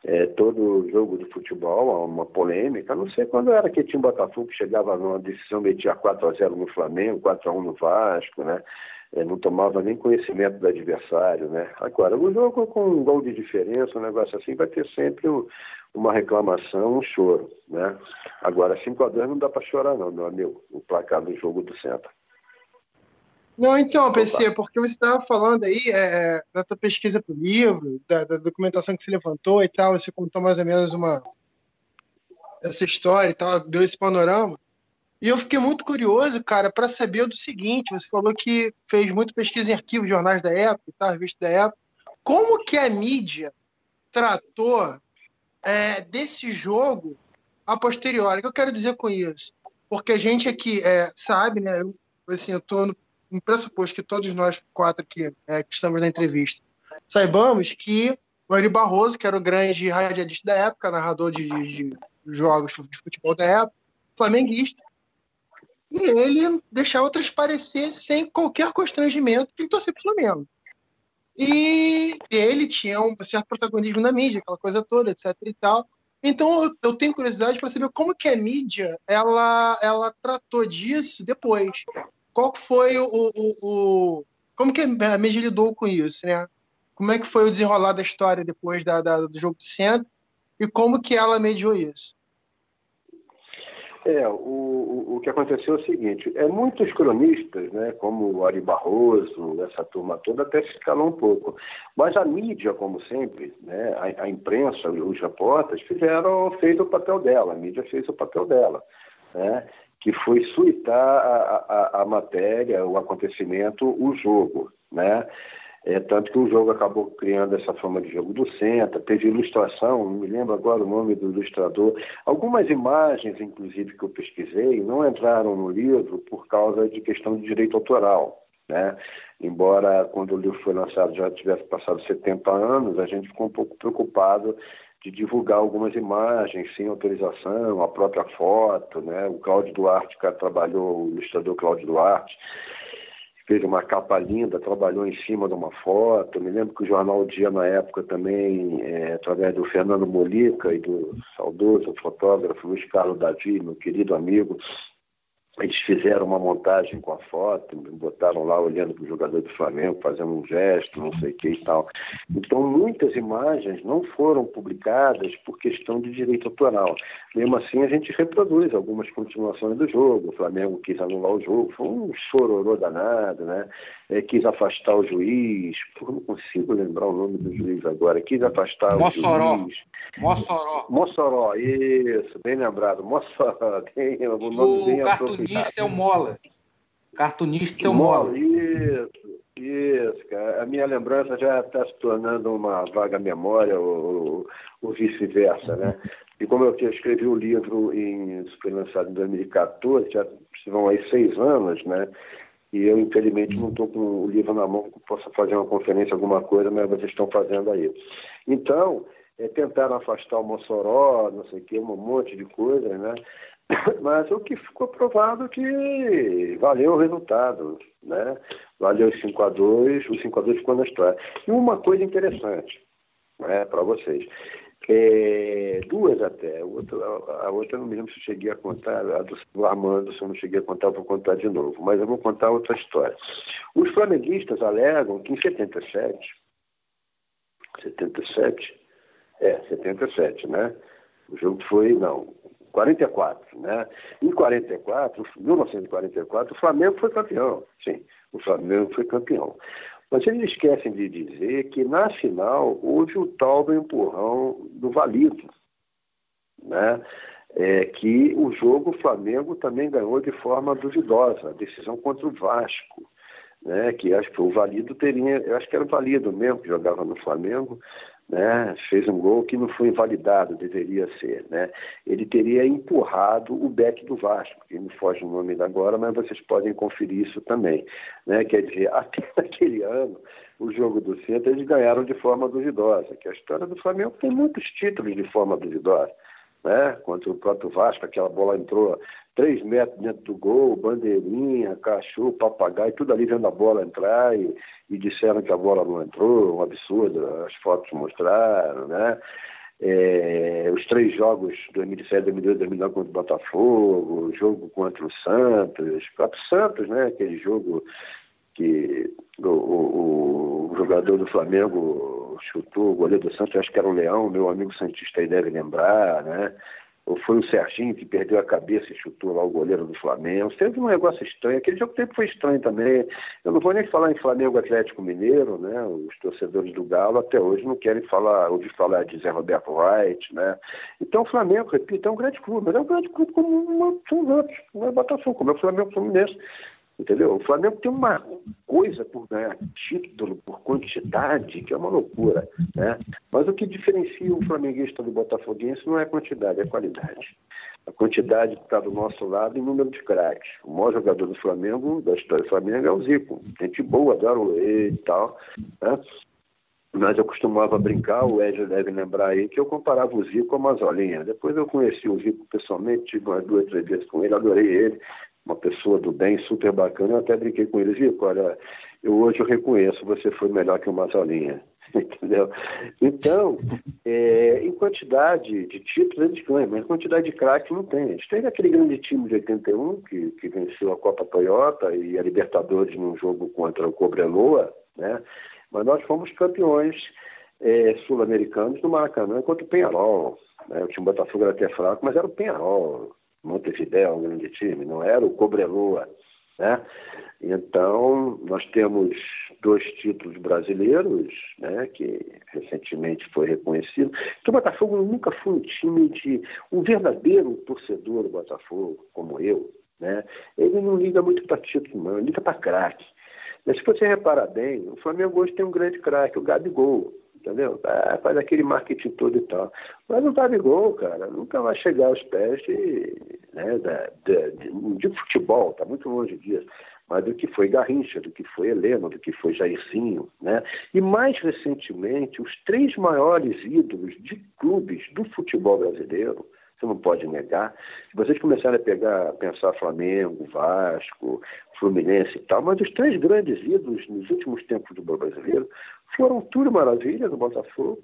É, todo jogo de futebol há uma polêmica, não sei quando era que tinha um Botafogo que chegava numa decisão, metia 4x0 no Flamengo, 4x1 no Vasco, né? É, não tomava nem conhecimento do adversário, né? Agora, o jogo com um gol de diferença, um negócio assim, vai ter sempre um, uma reclamação, um choro, né? Agora, 5x2 não dá para chorar não, meu amigo, o placar do jogo do Senta. Não, então, PC, porque você estava falando aí é, da tua pesquisa para o livro, da, da, documentação que você levantou e tal, você contou mais ou menos uma essa história e tal, deu esse panorama. E eu fiquei muito curioso, cara, para saber do seguinte: você falou que fez muita pesquisa em arquivos, jornais da época e tal, revista da época. Como que a mídia tratou é, desse jogo a posteriori? O que eu quero dizer com isso? Porque a gente aqui é, sabe, né? Eu, assim, eu estou no um pressuposto que todos nós quatro aqui é, que estamos na entrevista saibamos que o Ari Barroso, que era o grande radialista da época, narrador de, de, de jogos de futebol da época, flamenguista, e ele deixava transparecer sem qualquer constrangimento que ele torcia para o Flamengo. E ele tinha um certo protagonismo na mídia, aquela coisa toda, etc e tal. Então eu tenho curiosidade para saber como que a mídia ela, ela tratou disso depois qual foi o, o, o, como que a Meiji lidou com isso, né? Como é que foi o desenrolar da história depois da, da, do jogo de centro e como que ela mediou isso? É, o, o que aconteceu é o seguinte, é muitos cronistas, né, como o Ari Barroso, essa turma toda, até se calou um pouco. Mas a mídia, como sempre, né, a, a imprensa, os repórteres, fizeram, fez o papel dela, a mídia fez o papel dela. Né? Que foi suitar a, a, a matéria, o acontecimento, o jogo, né? É, tanto que o jogo acabou criando essa forma de jogo do Senta, teve ilustração, não me lembro agora o nome do ilustrador. Algumas imagens, inclusive, que eu pesquisei, não entraram no livro por causa de questão de direito autoral. Né? Embora, quando o livro foi lançado, já tivesse passado 70 anos, a gente ficou um pouco preocupado de divulgar algumas imagens sem autorização, a própria foto, né? O Cláudio Duarte, que trabalhou, o ilustrador Cláudio Duarte, fez uma capa linda, trabalhou em cima de uma foto. Me lembro que o Jornal Dia, na época, também, é, através do Fernando Molica e do saudoso fotógrafo Luiz Carlos Davi, meu querido amigo, eles fizeram uma montagem com a foto, botaram lá olhando para o jogador do Flamengo, fazendo um gesto, não sei o que e tal. Então, muitas imagens não foram publicadas por questão de direito autoral. Mesmo assim, a gente reproduz algumas continuações do jogo. O Flamengo quis anular o jogo, foi um chororô danado, né? É, quis afastar o juiz, Pô, não consigo lembrar o nome do juiz agora, quis afastar Mossoró. o juiz. Mossoró. Mossoró, isso, bem lembrado. Mossoró, tem o nome bem cartunista é o Mola. Cartunista é o Mola. Mola. Isso, isso, cara. A minha lembrança já está se tornando uma vaga memória ou, ou vice-versa, né? E como eu tinha escrevi o livro em foi lançado em 2014, já vão aí seis anos, né? E eu, infelizmente, não estou com o livro na mão que possa fazer uma conferência, alguma coisa, mas vocês estão fazendo aí. Então, é, tentaram afastar o Mossoró, não sei o que, um monte de coisas, né? Mas o que ficou provado é que valeu o resultado, né? Valeu os 5 a 2 o 5 a 2 ficou na história. E uma coisa interessante, né, para vocês. É, duas até, a outra, a outra não me lembro se eu cheguei a contar, a do Armando, se eu não cheguei a contar, eu vou contar de novo, mas eu vou contar outra história. Os flamenguistas alegam que em 77, 77, é, 77, né? O jogo foi, não, 44, né? Em 44, 1944, o Flamengo foi campeão, sim, o Flamengo foi campeão. Mas eles esquecem de dizer que na final houve o tal do empurrão do Valido, né? É, que o jogo o Flamengo também ganhou de forma duvidosa, a decisão contra o Vasco, né? Que acho que o Valido teria, eu acho que era o Valido mesmo que jogava no Flamengo, né, fez um gol que não foi invalidado, deveria ser. Né? Ele teria empurrado o Beck do Vasco, que me foge o nome agora, mas vocês podem conferir isso também. Né? Quer dizer, até naquele ano, o jogo do centro eles ganharam de forma duvidosa, que a história do Flamengo tem muitos títulos de forma duvidosa né? Contra o próprio Vasco, aquela bola entrou três metros dentro do gol, bandeirinha, cachorro, papagaio, tudo ali vendo a bola entrar e, e disseram que a bola não entrou, um absurdo, as fotos mostraram, né? É, os três jogos 2007, 2008, 2009 contra o Botafogo, o jogo contra o Santos, o próprio Santos, né? Aquele jogo que o, o, o, jogador do Flamengo chutou, o goleiro do Santos, acho que era o Leão, meu amigo Santista aí deve lembrar, né? Ou foi o Serginho que perdeu a cabeça e chutou lá o goleiro do Flamengo. Teve um negócio estranho. Aquele jogo tempo foi estranho também. Eu não vou nem falar em Flamengo Atlético Mineiro, né? Os torcedores do Galo até hoje não querem falar, ouvir falar de Zé Roberto Wright, né? Então o Flamengo, repito, é um grande clube, mas é um grande clube como uma, são os outros, não é Botafogo, como é o Flamengo Fluminense. Entendeu? O Flamengo tem uma coisa por ganhar título, por quantidade, que é uma loucura. Né? Mas o que diferencia o flamenguista do botafoguense não é a quantidade, é a qualidade. A quantidade está do nosso lado em número de craques. O maior jogador do Flamengo, da história do Flamengo, é o Zico. Gente boa, adoro ele e tal. Né? Mas eu costumava brincar, o Ed deve lembrar aí, que eu comparava o Zico com a Mazolinha. Depois eu conheci o Zico pessoalmente, tive umas duas, três vezes com ele, adorei ele uma pessoa do bem, super bacana. Eu até brinquei com ele, Zico, olha, eu hoje eu reconheço, você foi melhor que o Mazolinha. Entendeu? Então, é, em quantidade de títulos eles ganham, mas em quantidade de craques não tem. A gente teve aquele grande time de 81 que, que venceu a Copa Toyota e a Libertadores num jogo contra o Cobreloa, né? mas nós fomos campeões é, sul-americanos no Maracanã contra o Penharol. Né? O time Botafogo era até fraco, mas era o Penharol. Montevidéu, um grande time, não era o Cobreloa, né? Então, nós temos dois títulos brasileiros, né, que recentemente foi reconhecido. Então, o Botafogo nunca foi um time de... Um verdadeiro torcedor do Botafogo, como eu, né, ele não liga muito para título, não, ele liga para craque. Mas se você reparar bem, o Flamengo hoje tem um grande craque, o Gabigol entendeu? Ah, faz aquele marketing todo e tal. Mas o Gabigol, cara, nunca vai chegar aos pés de, né, de, de, de futebol, tá muito longe disso mas do que foi Garrincha, do que foi Helena, do que foi Jairzinho, né? E mais recentemente, os três maiores ídolos de clubes do futebol brasileiro, você não pode negar. Se vocês começarem a pegar, pensar Flamengo, Vasco, Fluminense e tal, mas os três grandes ídolos nos últimos tempos do brasileiro foram Túlio Maravilha, do Botafogo,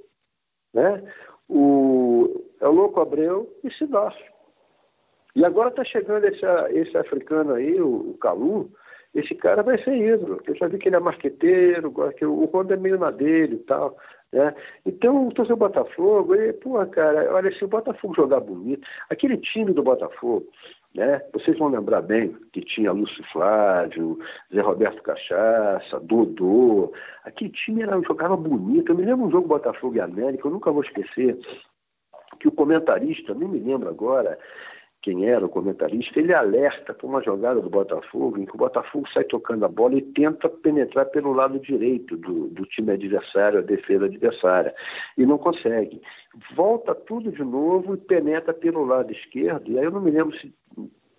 né? o, é o Louco Abreu e Sidácio. E agora está chegando esse, esse africano aí, o, o Calu, esse cara vai ser ídolo. Eu já vi que ele é marqueteiro, que o Ronda é meio na dele e tal. Né? Então, o torcedor Botafogo, ele, pô, cara, olha, se o Botafogo jogar bonito, aquele time do Botafogo, né? Vocês vão lembrar bem que tinha Lúcio Flávio, Zé Roberto Cachaça, Dodô. Aquele time era, jogava bonito. Eu me lembro um jogo Botafogo e América, eu nunca vou esquecer, que o comentarista, nem me lembro agora, quem era o comentarista, ele alerta para uma jogada do Botafogo, em que o Botafogo sai tocando a bola e tenta penetrar pelo lado direito do, do time adversário, a defesa adversária, e não consegue. Volta tudo de novo e penetra pelo lado esquerdo, e aí eu não me lembro se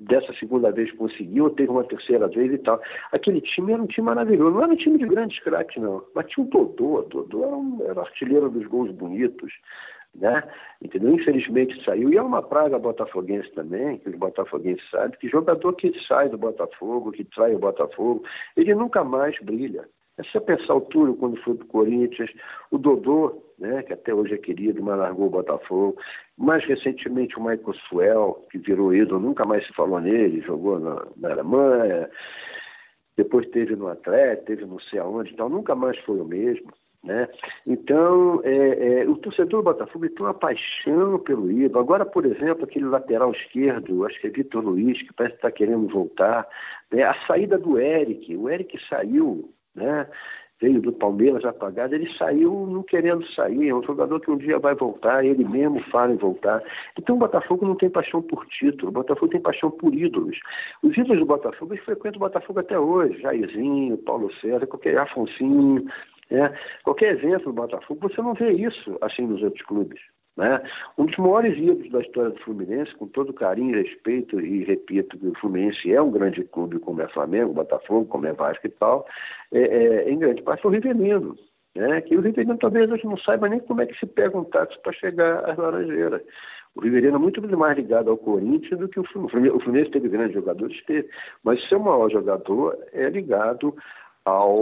dessa segunda vez conseguiu, teve uma terceira vez e tal. Aquele time era um time maravilhoso, não era um time de grandes craques, não, mas tinha um Dodô, Dodô era, um, era artilheiro dos gols bonitos, né? Entendeu? Infelizmente saiu, e é uma praga botafoguense também, que os botafoguenses sabem, que jogador que sai do Botafogo, que trai o Botafogo, ele nunca mais brilha. É só pensar o Túlio quando foi para o Corinthians, o Dodô, né, que até hoje é querido, mas largou o Botafogo. Mais recentemente o Michael Suel, que virou ídolo, nunca mais se falou nele, jogou na, na Alemanha, depois teve no Atlético, teve não sei aonde, então nunca mais foi o mesmo. Né? Então, é, é, o torcedor do Botafogo tem uma paixão pelo ídolo. Agora, por exemplo, aquele lateral esquerdo, acho que é Vitor Luiz, que parece que está querendo voltar. Né? A saída do Eric, o Eric saiu, né? veio do Palmeiras apagado, ele saiu não querendo sair. É um jogador que um dia vai voltar, ele mesmo fala em voltar. Então, o Botafogo não tem paixão por título, o Botafogo tem paixão por ídolos. Os ídolos do Botafogo, eles frequentam o Botafogo até hoje. Jairzinho, Paulo César, qualquer Afonsinho. Né? Qualquer evento do Botafogo, você não vê isso assim nos outros clubes. Né? Um dos maiores ídolos da história do Fluminense, com todo carinho respeito, e repito que o Fluminense é um grande clube como é Flamengo, Botafogo, como é Vasco e tal, é, é, em grande parte foi o Rivelino. Né? Que o Rivelino talvez hoje não saiba nem como é que se pega um táxi para chegar às Laranjeiras. O Rivelino é muito mais ligado ao Corinthians do que o Fluminense. O Fluminense teve grandes jogadores, teve, mas seu maior jogador é ligado ao,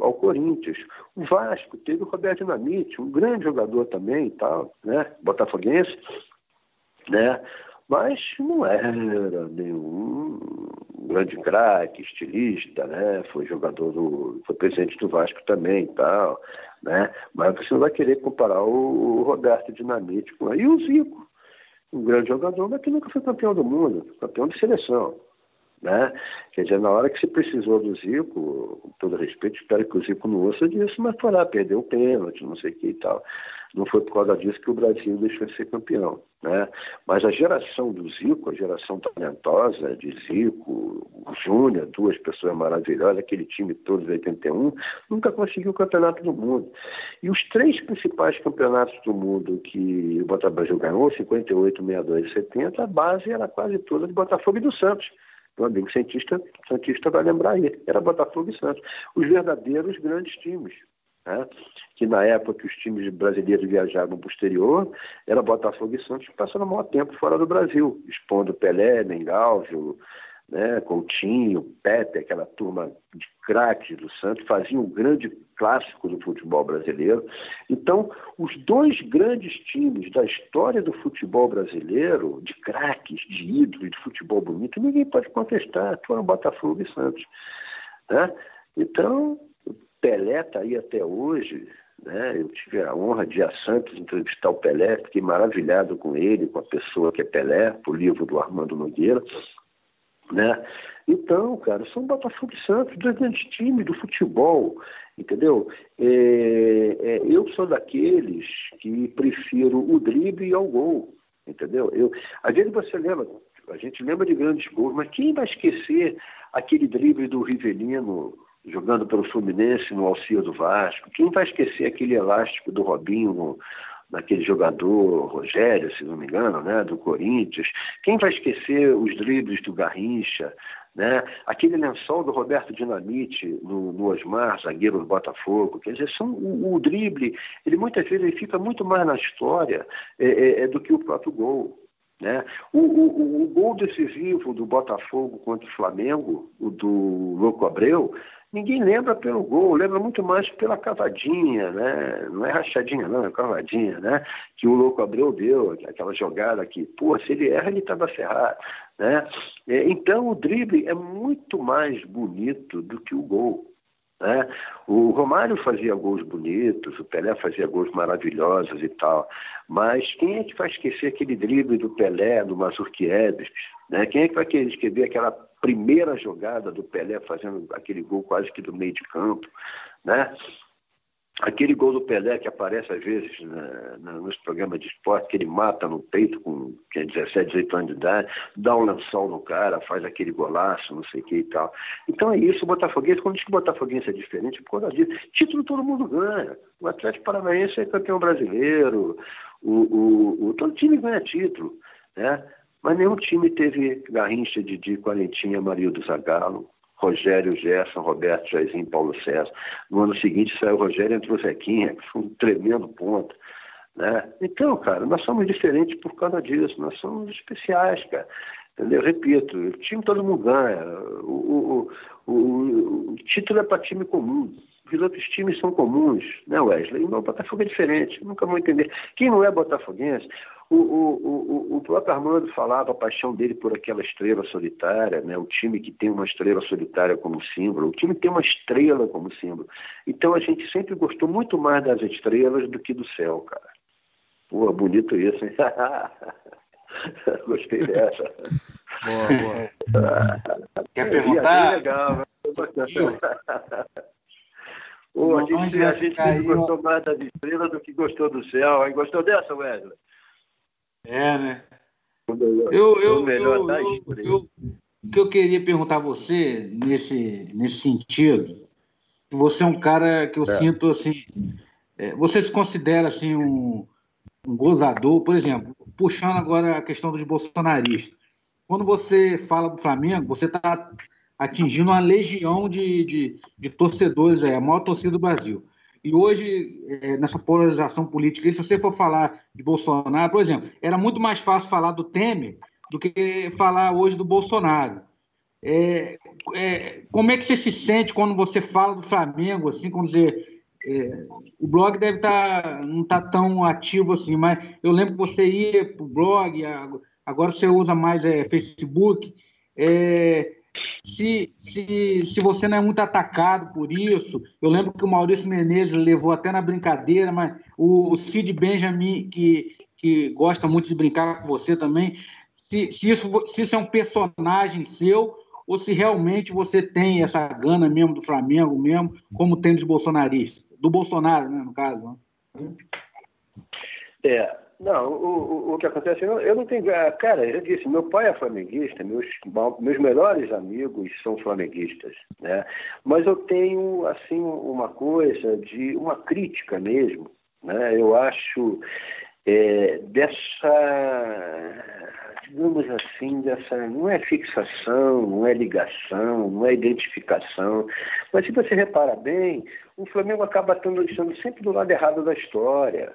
ao Corinthians. O Vasco teve o Roberto Dinamite, um grande jogador também tal, né? Botafoguense, né? Mas não era nenhum grande craque, estilista, né? Foi jogador do. foi presidente do Vasco também tal, né? Mas você não vai querer comparar o, Roberto Dinamite com. E o Zico, um grande jogador, mas que nunca foi campeão do mundo, campeão de seleção. Né? Quer dizer, na hora que se precisou do Zico, com todo respeito, espero que o Zico não ouça disso, mas foi lá, perdeu o pênalti, não sei o que e tal. Não foi por causa disso que o Brasil deixou de ser campeão. Né? Mas a geração do Zico, a geração talentosa de Zico, Júnior, duas pessoas maravilhosas, aquele time todo de 81, nunca conseguiu o campeonato do mundo. E os três principais campeonatos do mundo que o Botafogo ganhou, 58, 62 e 70, a base era quase toda de Botafogo e do Santos. Meu amigo cientista, cientista vai lembrar aí, era Botafogo e Santos. Os verdadeiros grandes times. Né? Que na época que os times brasileiros viajavam para o exterior, era Botafogo e Santos passando o maior tempo fora do Brasil, expondo Pelé, Mengalvio, né, Coutinho, Pepe, aquela turma de craques do Santos, faziam um grande clássico do futebol brasileiro. Então, os dois grandes times da história do futebol brasileiro, de craques, de ídolos, de futebol bonito, ninguém pode contestar, foram Botafogo e Santos. Né? Então, Pelé está aí até hoje, né? Eu tive a honra de a Santos entrevistar o Pelé, fiquei maravilhado com ele, com a pessoa que é Pelé, o livro do Armando Nogueira né? Então, cara, são Botafogo e Santos, dois grandes times do futebol, entendeu? É, é, eu sou daqueles que prefiro o drible ao gol, entendeu? Eu, às vezes você lembra, a gente lembra de grandes gols, mas quem vai esquecer aquele drible do Rivelino jogando pelo Fluminense no Alcia do Vasco? Quem vai esquecer aquele elástico do Robinho no, naquele jogador Rogério, se não me engano, né, do Corinthians. Quem vai esquecer os dribles do Garrincha, né? Aquele lençol do Roberto Dinamite no, no Osmar, zagueiro do Botafogo, quer dizer, são, o, o drible, ele muitas vezes ele fica muito mais na história é, é, é do que o próprio gol. Né? O, o, o, gol decisivo do Botafogo contra o Flamengo, o do Louco Abreu, ninguém lembra pelo gol, lembra muito mais pela cavadinha, né? Não é rachadinha, não, é cavadinha, né? Que o Louco Abreu deu, aquela jogada que, pô, se ele erra, ele estava ferrado, né? É, então, o drible é muito mais bonito do que o gol. Né? O Romário fazia gols bonitos, o Pelé fazia gols maravilhosos e tal, mas quem é que vai esquecer aquele drible do Pelé, do Mazurkiewicz? Né? Quem é que vai querer esquecer aquela primeira jogada do Pelé fazendo aquele gol quase que do meio de campo? Né? Aquele gol do Pelé que aparece às vezes nos programas de esporte, que ele mata no peito com que é 17, 18 anos de idade, dá um lençol no cara, faz aquele golaço, não sei o que e tal. Então é isso, o Botafoguense, quando diz que o Botafoguense é diferente, por causa disso. Título todo mundo ganha. O Atlético Paranaense é campeão brasileiro, o, o, o todo time ganha título, né? Mas nenhum time teve Garrincha, Didi, Quarentinha, Marildo Zagallo, Rogério, Gerson, Roberto, Jairzinho, Paulo César. No ano seguinte saiu o Rogério, entrou o Zequinha, que foi um tremendo ponto. Né? Então, cara, nós somos diferentes por causa disso, nós somos especiais, cara. Entendeu? Repito, o time todo mundo ganha. O, o, o, o título é para time comum. Os outros times são comuns, né, Wesley? E o Botafogo é diferente, nunca vou entender. Quem não é botafoguense, o, o, o, o próprio Armando falava a paixão dele por aquela estrela solitária, né? o time que tem uma estrela solitária como símbolo, o time tem uma estrela como símbolo. Então a gente sempre gostou muito mais das estrelas do que do céu, cara. Pô, bonito isso, hein? Gostei dessa. Boa, boa. Quer perguntar? legal, né? Pô, a gente, a gente sempre gostou mais das estrelas do que gostou do céu. Hein? Gostou dessa, Wesley? É, né? Eu, eu, eu, eu, o que eu queria perguntar a você nesse, nesse sentido, você é um cara que eu é. sinto assim, é, você se considera assim um, um gozador, por exemplo, puxando agora a questão dos bolsonaristas. Quando você fala do Flamengo, você está atingindo uma legião de, de, de torcedores, é a maior torcida do Brasil. E hoje, é, nessa polarização política, se você for falar de Bolsonaro, por exemplo, era muito mais fácil falar do Temer do que falar hoje do Bolsonaro. É, é, como é que você se sente quando você fala do Flamengo, assim, quando dizer, é, o blog deve estar tá, não tá tão ativo assim, mas eu lembro que você ia para o blog, agora você usa mais é, Facebook. É, se, se, se você não é muito atacado por isso, eu lembro que o Maurício Menezes levou até na brincadeira, mas o, o Cid Benjamin, que, que gosta muito de brincar com você também, se, se, isso, se isso é um personagem seu ou se realmente você tem essa gana mesmo do Flamengo mesmo, como tem dos bolsonaristas, do Bolsonaro, né, no caso. Né? É, não, o, o, o, que acontece, eu, eu não tenho. Ah, cara, eu disse, meu pai é flamenguista, meus, meus melhores amigos são flamenguistas, né? Mas eu tenho, assim, uma coisa de. uma crítica mesmo, né? Eu acho é, dessa. digamos assim, dessa. não é fixação, não é ligação, não é identificação. Mas se você repara bem, o Flamengo acaba estando sempre do lado errado da história.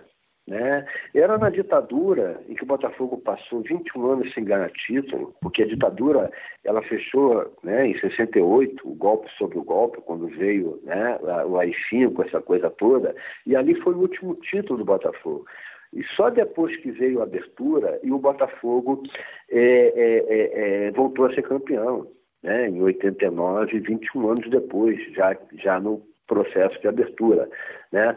Né? Era na ditadura em que o Botafogo passou 21 anos sem ganhar título, porque a ditadura ela fechou né, em 68, o golpe sobre o golpe, quando veio né, o AI-5, essa coisa toda, e ali foi o último título do Botafogo. E só depois que veio a abertura e o Botafogo é, é, é, é voltou a ser campeão, né, em 89, 21 anos depois, já, já no processo de abertura. Né?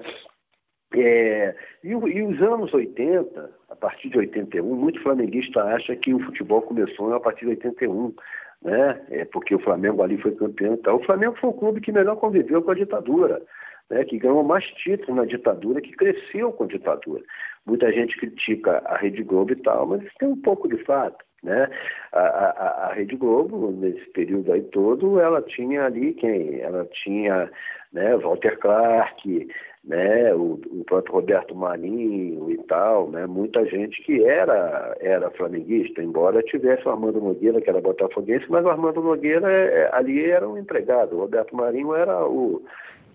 É, e, e, os anos 80, a partir de 81, muito flamenguista acha que o futebol começou a partir de 81, né? É porque o Flamengo ali foi campeão e tal. O Flamengo foi o clube que melhor conviveu com a ditadura, né? que ganhou mais títulos na ditadura, que cresceu com a ditadura. Muita gente critica a Rede Globo e tal, mas tem um pouco de fato. Né? A, a, a Rede Globo, nesse período aí todo, ela tinha ali quem? Ela tinha né, Walter Clark, né, o, o, próprio Roberto Marinho e tal, né, muita gente que era, era flamenguista, embora tivesse o Armando Nogueira, que era botafoguense, mas o Armando Nogueira é, ali era um empregado, o Roberto Marinho era o,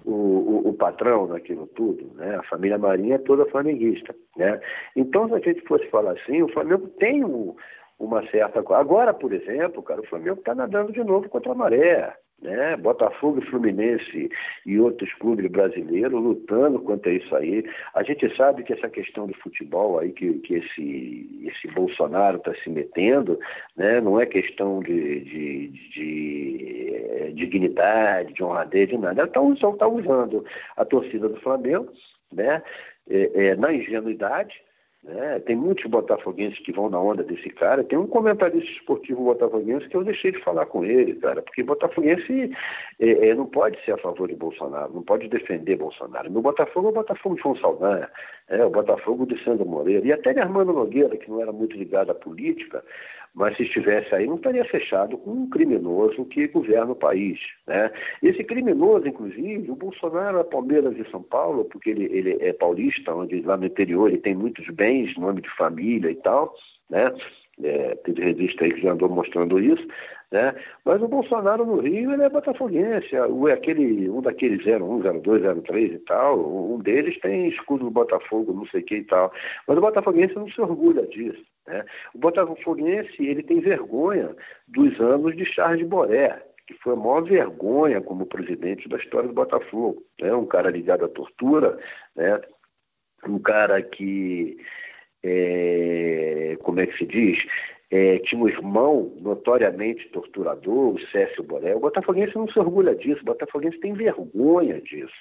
o, o, patrão naquilo tudo, né? A família Marinho é toda flamenguista, né? Então, se a gente fosse falar assim, o Flamengo tem um, uma certa... Agora, por exemplo, cara, o Flamengo está nadando de novo contra a maré, né? Botafogo, Fluminense e outros clubes brasileiros lutando contra isso aí. A gente sabe que essa questão do futebol aí, que, que esse, esse Bolsonaro está se metendo, né? não é questão de, de, de, de eh, dignidade, de honradez, de nada. Ela está tá usando a torcida do Flamengo né? É, é, na ingenuidade, Né? Tem muitos botafoguenses que vão na onda desse cara. Tem um comentarista esportivo botafoguense que eu deixei de falar com ele, cara, porque botafoguense é, é, não pode ser a favor de Bolsonaro, não pode defender Bolsonaro. No Botafogo é o Botafogo de João Saldanha, é o Botafogo de Sandro Moreira, e até de Armando Nogueira, que não era muito ligado à política, mas se estivesse aí não estaria fechado com um criminoso que governa o país. Né? Esse criminoso, inclusive, o Bolsonaro é Palmeiras e São Paulo, porque ele, ele é paulista, onde lá no interior ele tem muitos bens, nome de família e tal, né? É, teve revista aí que já andou mostrando isso, né? Mas o Bolsonaro no Rio, ele é botafoguense, é aquele, um daqueles 01, 02, 03 e tal, um deles tem escudo do Botafogo, não sei o que e tal. Mas o botafoguense não se orgulha disso, né? O botafoguense, ele tem vergonha dos anos de Charles Boré, que foi a maior vergonha como presidente da história do Botafogo. Né? Um cara ligado à tortura, né? um cara que, é, como é que se diz, é, tinha um irmão notoriamente torturador, o Cécio Boré. O Botafoguense não se orgulha disso, o Botafoguense tem vergonha disso.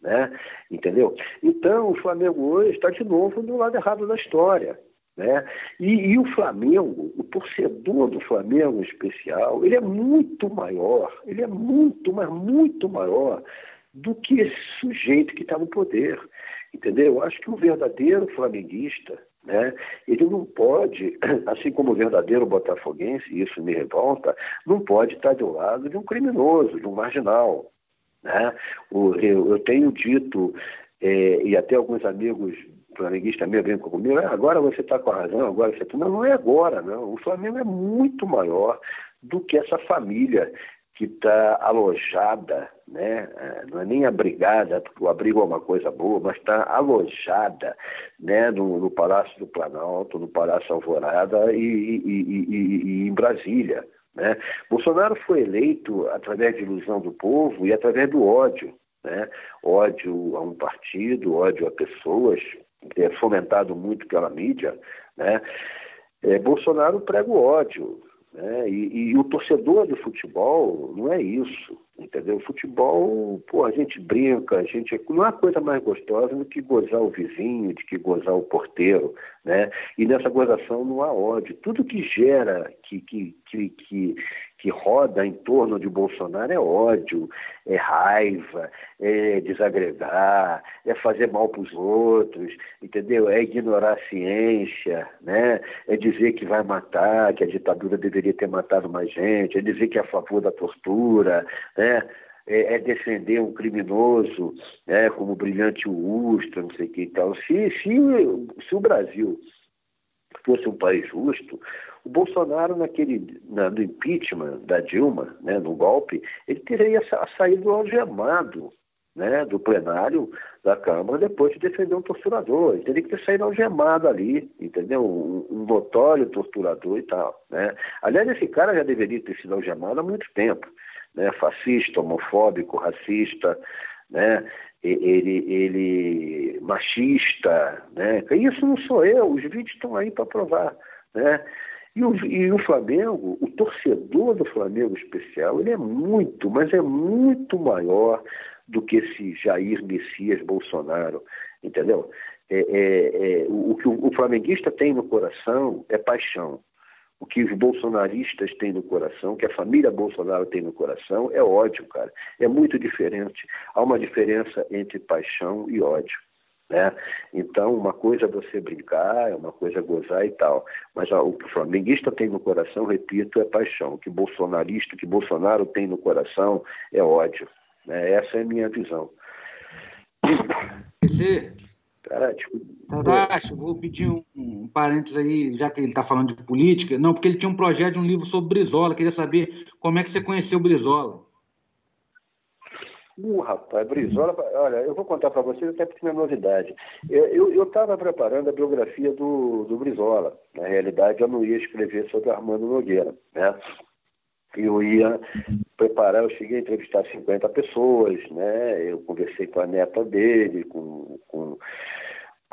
Né? Entendeu? Então, o Flamengo hoje está de novo do lado errado da história. Né? E, e, o Flamengo, o torcedor do Flamengo em especial, ele é muito maior, ele é muito, mas muito maior do que esse sujeito que está no poder. Entendeu? Eu acho que o verdadeiro flamenguista, né, ele não pode, assim como o verdadeiro botafoguense, e isso me revolta, não pode estar do lado de um criminoso, de um marginal. Né? O, eu, eu tenho dito, é, e até alguns amigos flamenguistas meio brincam comigo, ah, agora você está com a razão, agora você está. Não, não é agora, não. O Flamengo é muito maior do que essa família que está alojada, né? É, não é nem abrigada, porque o abrigo é uma coisa boa, mas está alojada né? No, no, Palácio do Planalto, no Palácio Alvorada e, e, e, e, em Brasília. Né? Bolsonaro foi eleito através de ilusão do povo e através do ódio. Né? Ódio a um partido, ódio a pessoas, é fomentado muito pela mídia. Né? É, Bolsonaro prega o ódio, né? E, e, o torcedor de futebol não é isso, entendeu? Futebol, pô, a gente brinca, a gente não há coisa mais gostosa do que gozar o vizinho, de que gozar o porteiro, né? E nessa gozação não há ódio. Tudo que gera, que, que, que, que que roda em torno de Bolsonaro é ódio, é raiva, é desagregar, é fazer mal para os outros, entendeu? É ignorar a ciência, né? É dizer que vai matar, que a ditadura deveria ter matado mais gente, é dizer que é a favor da tortura, né? É, é, defender um criminoso, né, como o brilhante Ustra, não sei o que e tal. Se, se, se o Brasil fosse um país justo, o Bolsonaro, naquele, na, no impeachment da Dilma, né, no golpe, ele teria saído algemado né, do plenário da Câmara depois de defender um torturador. Ele teria que ter saído algemado ali, entendeu? Um, um notório torturador e tal. Né? Aliás, esse cara já deveria ter sido algemado há muito tempo. Né? Fascista, homofóbico, racista, né? ele, ele machista, né? Isso não sou eu, os vídeos estão aí para provar, né? E o, e o Flamengo, o torcedor do Flamengo especial, ele é muito, mas é muito maior do que esse Jair Messias Bolsonaro, entendeu? É, é, é, o, o que o, flamenguista tem no coração é paixão. O que os bolsonaristas têm no coração, que a família Bolsonaro tem no coração, é ódio, cara. É muito diferente. Há uma diferença entre paixão e ódio. Né? Então, uma coisa é você brincar, é uma coisa é gozar e tal. Mas ó, o que o flamenguista tem no coração, repito, é paixão. O que o bolsonarista, o que Bolsonaro tem no coração é ódio. Né? Essa é a minha visão. Você, Cara, tipo, Tadashi, vou pedir um, um parênteses aí, já que ele está falando de política. Não, porque ele tinha um projeto de um livro sobre Brizola. Queria saber como é que você conheceu Brizola. Uh, rapaz, Brizola, olha, eu vou contar para vocês até porque é novidade. Eu estava preparando a biografia do, do Brizola. Na realidade, eu não ia escrever sobre Armando Nogueira, né? Eu ia preparar, eu cheguei a entrevistar 50 pessoas, né? Eu conversei com a neta dele, com, com,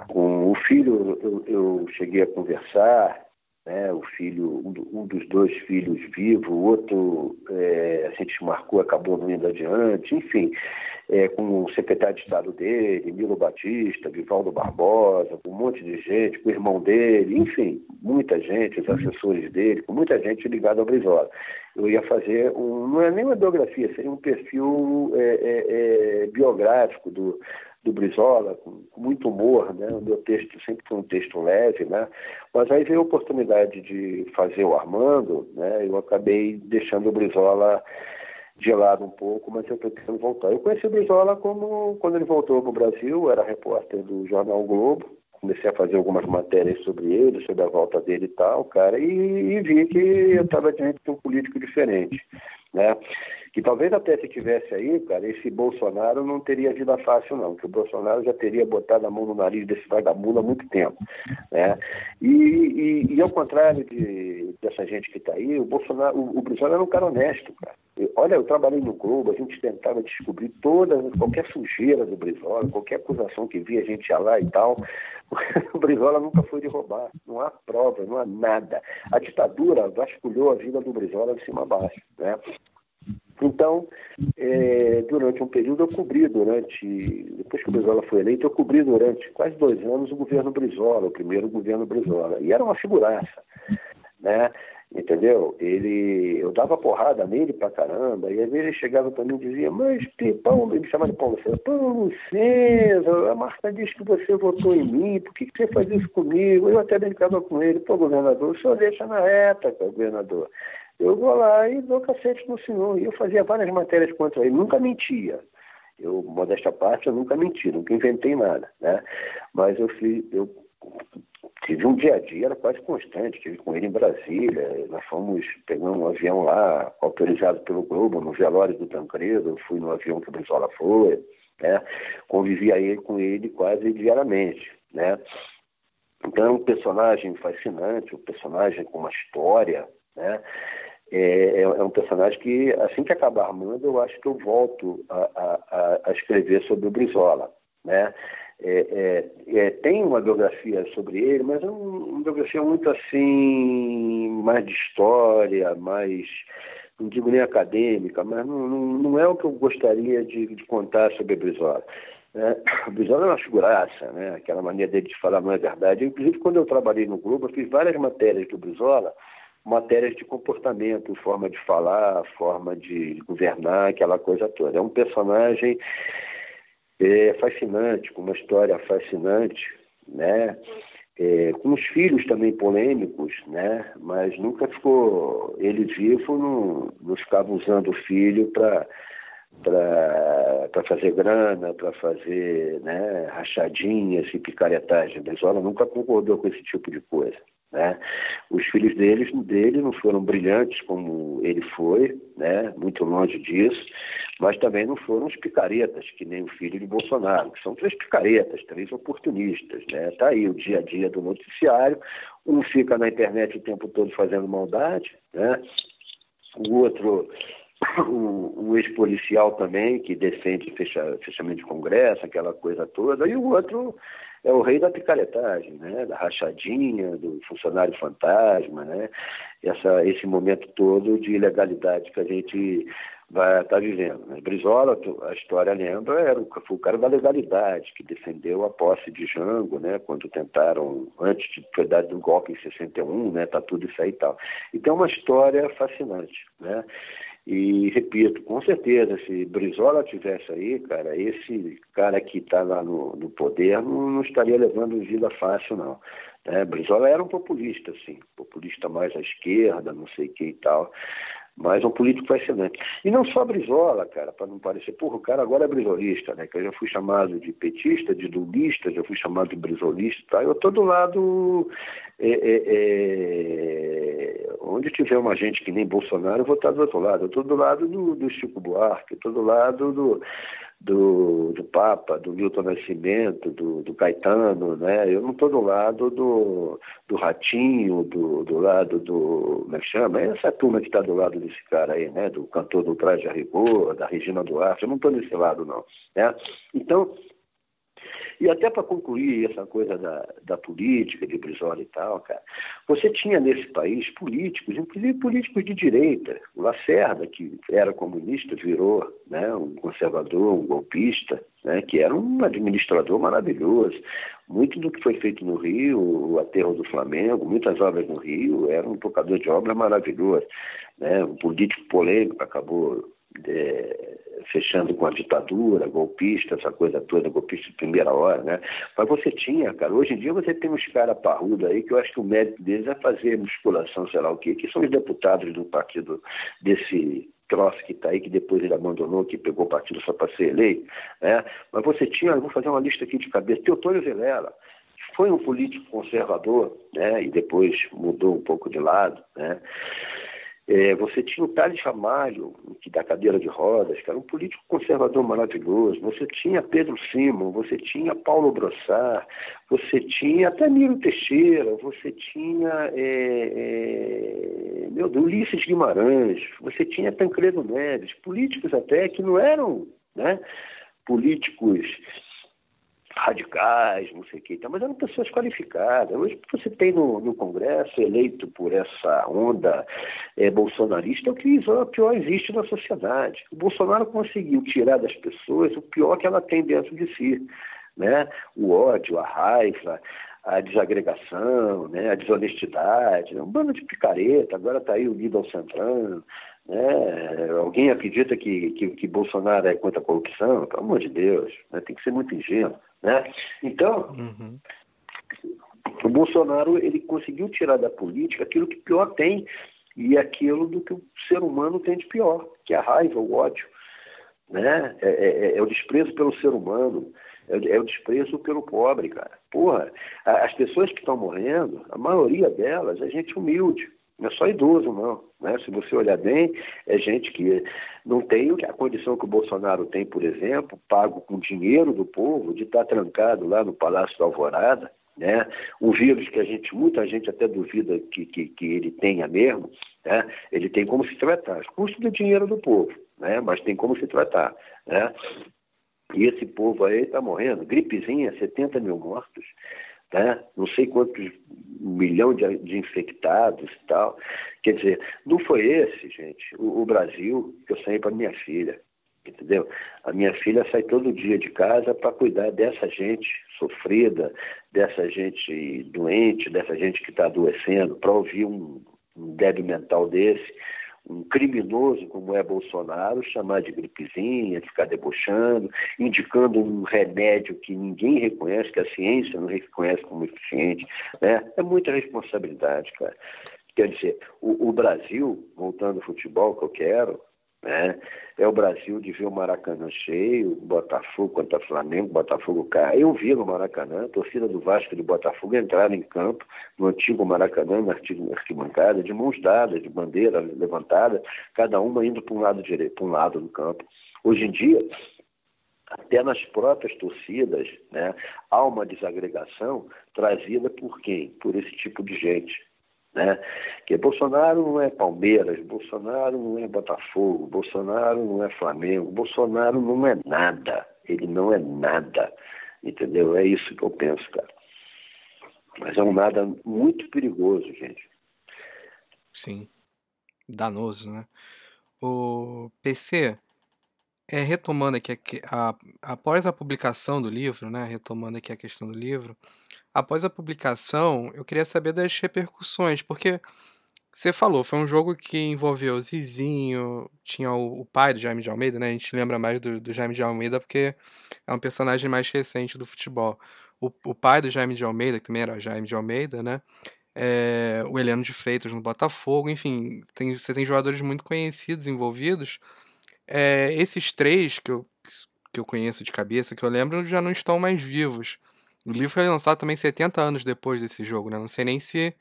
com o filho, eu, eu cheguei a conversar, né, o filho, um, dos dois filhos vivo, o outro é, a gente marcou, acabou não indo adiante, enfim. é, com o secretário de Estado dele, Milo Batista, Vivaldo Barbosa, com um monte de gente, com o irmão dele, enfim, muita gente, os assessores dele, com muita gente ligada ao Brizola. Eu ia fazer, um, não é nem uma biografia, seria um perfil é, é, é biográfico do, do Brizola, com, com, muito humor, né? O meu texto sempre foi um texto leve, né? Mas aí veio a oportunidade de fazer o Armando, né? Eu acabei deixando o Brizola de lado um pouco, mas eu pretendo voltar. Eu conheci o Brizola como quando ele voltou para o Brasil, era repórter do jornal Globo, comecei a fazer algumas matérias sobre ele, sobre a volta dele e tal, cara, e, e vi que eu estava diante de um político diferente, né? Que talvez até se tivesse aí, cara, esse Bolsonaro não teria vida fácil, não, que o Bolsonaro já teria botado a mão no nariz desse vagabundo há muito tempo. Né? E, e, e ao contrário de, dessa gente que está aí, o Bolsonaro, o, o Bolsonaro era um cara honesto, cara. Olha, eu trabalhei no Globo, a gente tentava descobrir toda, qualquer sujeira do Brizola, qualquer acusação que via, a gente ia lá e tal. O Brizola nunca foi de roubar, não há prova, não há nada. A ditadura vasculhou a vida do Brizola de cima a baixo. Né? Então, é, durante um período, eu cobri durante, depois que o Brizola foi eleito, eu cobri durante quase dois anos o governo Brizola, o primeiro governo Brizola. E era uma figuraça, né? Entendeu? Ele, eu dava porrada nele pra caramba, e às vezes ele chegava para mim e dizia, mas Paulo, ele me chamava de Paulo César, Paulo César, a Marta diz que você votou em mim, por que, que você faz isso comigo? Eu até brincava com ele, pô, governador, o senhor deixa na reta, governador eu vou lá e dou cacete no senhor. E eu fazia várias matérias contra ele, nunca mentia. Eu, modesta parte, eu nunca menti, nunca inventei nada, né? Mas eu fiz, eu tive um dia a dia, era quase constante, estive com ele em Brasília, nós fomos pegar um avião lá, autorizado pelo Globo, no velório do Tancredo, eu fui no avião que o Brizola foi, né? Convivia ele, com ele quase diariamente, né? Então é um personagem fascinante, um personagem com uma história, né? É, é, é, um personagem que, assim que acabar Armando, eu acho que eu volto a, a, a escrever sobre o Brizola. Né? É, é, é, tem uma biografia sobre ele, mas é uma biografia muito assim, mais de história, mais, não digo nem acadêmica, mas não, não, não é o que eu gostaria de, de contar sobre Brizola. Né? O Brizola é uma figuraça, né? aquela maneira dele de falar não é verdade. Inclusive, quando eu trabalhei no Globo, eu fiz várias matérias do Brizola, matérias de comportamento, forma de falar, forma de governar, aquela coisa toda. É um personagem é, fascinante, com uma história fascinante, né? É, com os filhos também polêmicos, né? Mas nunca ficou ele vivo, não, não ficava usando o filho para para fazer grana, para fazer né, rachadinhas e picaretagem. Brizola nunca concordou com esse tipo de coisa. Né? Os filhos dele não foram brilhantes como ele foi, né? muito longe disso, mas também não foram os picaretas, que nem o filho de Bolsonaro, que são três picaretas, três oportunistas. Né? Tá aí o dia a dia do noticiário, um fica na internet o tempo todo fazendo maldade, né? o outro um, um ex-policial também que defende fecha, fechamento de congresso, aquela coisa toda, e o outro é o rei da picaretagem, né? da rachadinha, do funcionário fantasma, né? Essa, esse momento todo de ilegalidade que a gente vai estar tá vivendo. Né? Brizola, a história lembra, era o, foi o cara da legalidade, que defendeu a posse de Jango, né? quando tentaram, antes de dado um golpe em 61, né? tá tudo isso aí e tal. Então é uma história fascinante. Né? E repito, com certeza, se Brizola tivesse aí, cara, esse cara que está lá no, no poder não, não, estaria levando vida fácil, não. É, Brizola era um populista, sim, populista mais à esquerda, não sei o que e tal mas um político fascinante. E não só Brizola, cara, para não parecer, porra, o cara agora é brizolista, né? Que eu já fui chamado de petista, de lulista, já fui chamado de brizolista, tá? Eu tô do lado. É, é, é, onde tiver uma gente que nem Bolsonaro, eu vou estar do outro lado. Eu tô do lado do, do Chico Buarque, eu tô do lado do do, do Papa, do Milton Nascimento, do, do Caetano, né? Eu não estou do lado do, do Ratinho, do, do lado do. Como é que chama? Essa turma que está do lado desse cara aí, né? Do cantor do Traje a Rigor, da Regina Duarte, eu não estou desse lado, não. Né? Então, E até para concluir essa coisa da, da política, de Brizola e tal, cara, você tinha nesse país políticos, inclusive políticos de direita. O Lacerda, que era comunista, virou né, um conservador, um golpista, né, que era um administrador maravilhoso. Muito do que foi feito no Rio, o aterro do Flamengo, muitas obras no Rio, era um tocador de obra maravilhoso. Né, um político polêmico, acabou é, fechando com a ditadura, golpista, essa coisa toda, golpista de primeira hora, né? Mas você tinha, cara, hoje em dia você tem uns caras parrudos aí que eu acho que o mérito deles é fazer musculação, sei lá o quê, que são os deputados do partido desse troço que está aí, que depois ele abandonou, que pegou o partido só para ser eleito, né? Mas você tinha, vou fazer uma lista aqui de cabeça, Teotônio Vilela, foi um político conservador, né? E depois mudou um pouco de lado, né? É, você tinha o Thales Ramalho, que da cadeira de rodas, que era um político conservador maravilhoso. Você tinha Pedro Simon, você tinha Paulo Brossard, você tinha até Miro Teixeira, você tinha é, é, meu Ulisses Guimarães, você tinha Tancredo Neves, políticos até que não eram né, políticos radicais, não sei o que, mas eram pessoas qualificadas. Hoje você tem no, no Congresso, eleito por essa onda é, bolsonarista, é o que o pior existe na sociedade. O Bolsonaro conseguiu tirar das pessoas o pior que ela tem dentro de si. Né? O ódio, a raiva, a desagregação, né? a desonestidade, um bando de picareta, agora está aí unido ao Centrão, né? Alguém acredita que, que, que, Bolsonaro é contra a corrupção? Pelo amor de Deus, né? tem que ser muito ingênuo. Né? Então, uhum. o Bolsonaro ele conseguiu tirar da política aquilo que pior tem e aquilo do que o ser humano tem de pior, que é a raiva, o ódio. Né? É, é, é, é o desprezo pelo ser humano, é, é, o desprezo pelo pobre, cara. Porra, as pessoas que estão morrendo, a maioria delas é gente humilde. Não é só idoso, não. Né? Se você olhar bem, é gente que não tem a condição que o Bolsonaro tem, por exemplo, pago com dinheiro do povo, de estar trancado lá no Palácio da Alvorada, né? um vírus que a gente, muita gente até duvida que, que, que ele tenha mesmo, né? ele tem como se tratar, custo do dinheiro do povo, né? mas tem como se tratar. Né? E esse povo aí está morrendo, gripezinha, 70 mil mortos né? não sei quantos milhão de, de, infectados e tal. Quer dizer, não foi esse, gente, o, o Brasil que eu saí para minha filha, entendeu? A minha filha sai todo dia de casa para cuidar dessa gente sofrida, dessa gente doente, dessa gente que está adoecendo, para ouvir um, um débil mental desse um criminoso como é Bolsonaro chamar de gripezinha, ficar debochando, indicando um remédio que ninguém reconhece, que a ciência não reconhece como eficiente. Né? É muita responsabilidade, cara. Quer dizer, o, o Brasil, voltando ao futebol que eu quero, né? É o Brasil de ver o Maracanã cheio, Botafogo contra Flamengo, Botafogo cai. Eu vi no Maracanã, a torcida do Vasco e do Botafogo entraram em campo, no antigo Maracanã, na arquibancada, de mãos dadas, de bandeira levantada, cada uma indo para um lado direito, para um lado do campo. Hoje em dia, até nas próprias torcidas, né, há uma desagregação trazida por quem? Por esse tipo de gente. Né? Que Bolsonaro não é Palmeiras, Bolsonaro não é Botafogo, Bolsonaro não é Flamengo, Bolsonaro não é nada. Ele não é nada. Entendeu? É isso que eu penso, cara. Mas é um nada muito perigoso, gente. Sim. Danoso, né? O PC, é, retomando aqui, a, a, após a publicação do livro, né? Retomando aqui a questão do livro, após a publicação, eu queria saber das repercussões, porque você falou, foi um jogo que envolveu o Zizinho, tinha o, o pai do Jaime de Almeida, né? A gente lembra mais do, do, Jaime de Almeida porque é um personagem mais recente do futebol. O, o pai do Jaime de Almeida, que também era Jaime de Almeida, né? É, o Heleno de Freitas no Botafogo, enfim, tem, você tem jogadores muito conhecidos envolvidos. É, esses três que eu, que eu conheço de cabeça, que eu lembro, já não estão mais vivos. O livro foi lançado também 70 anos depois desse jogo, né? Não sei nem se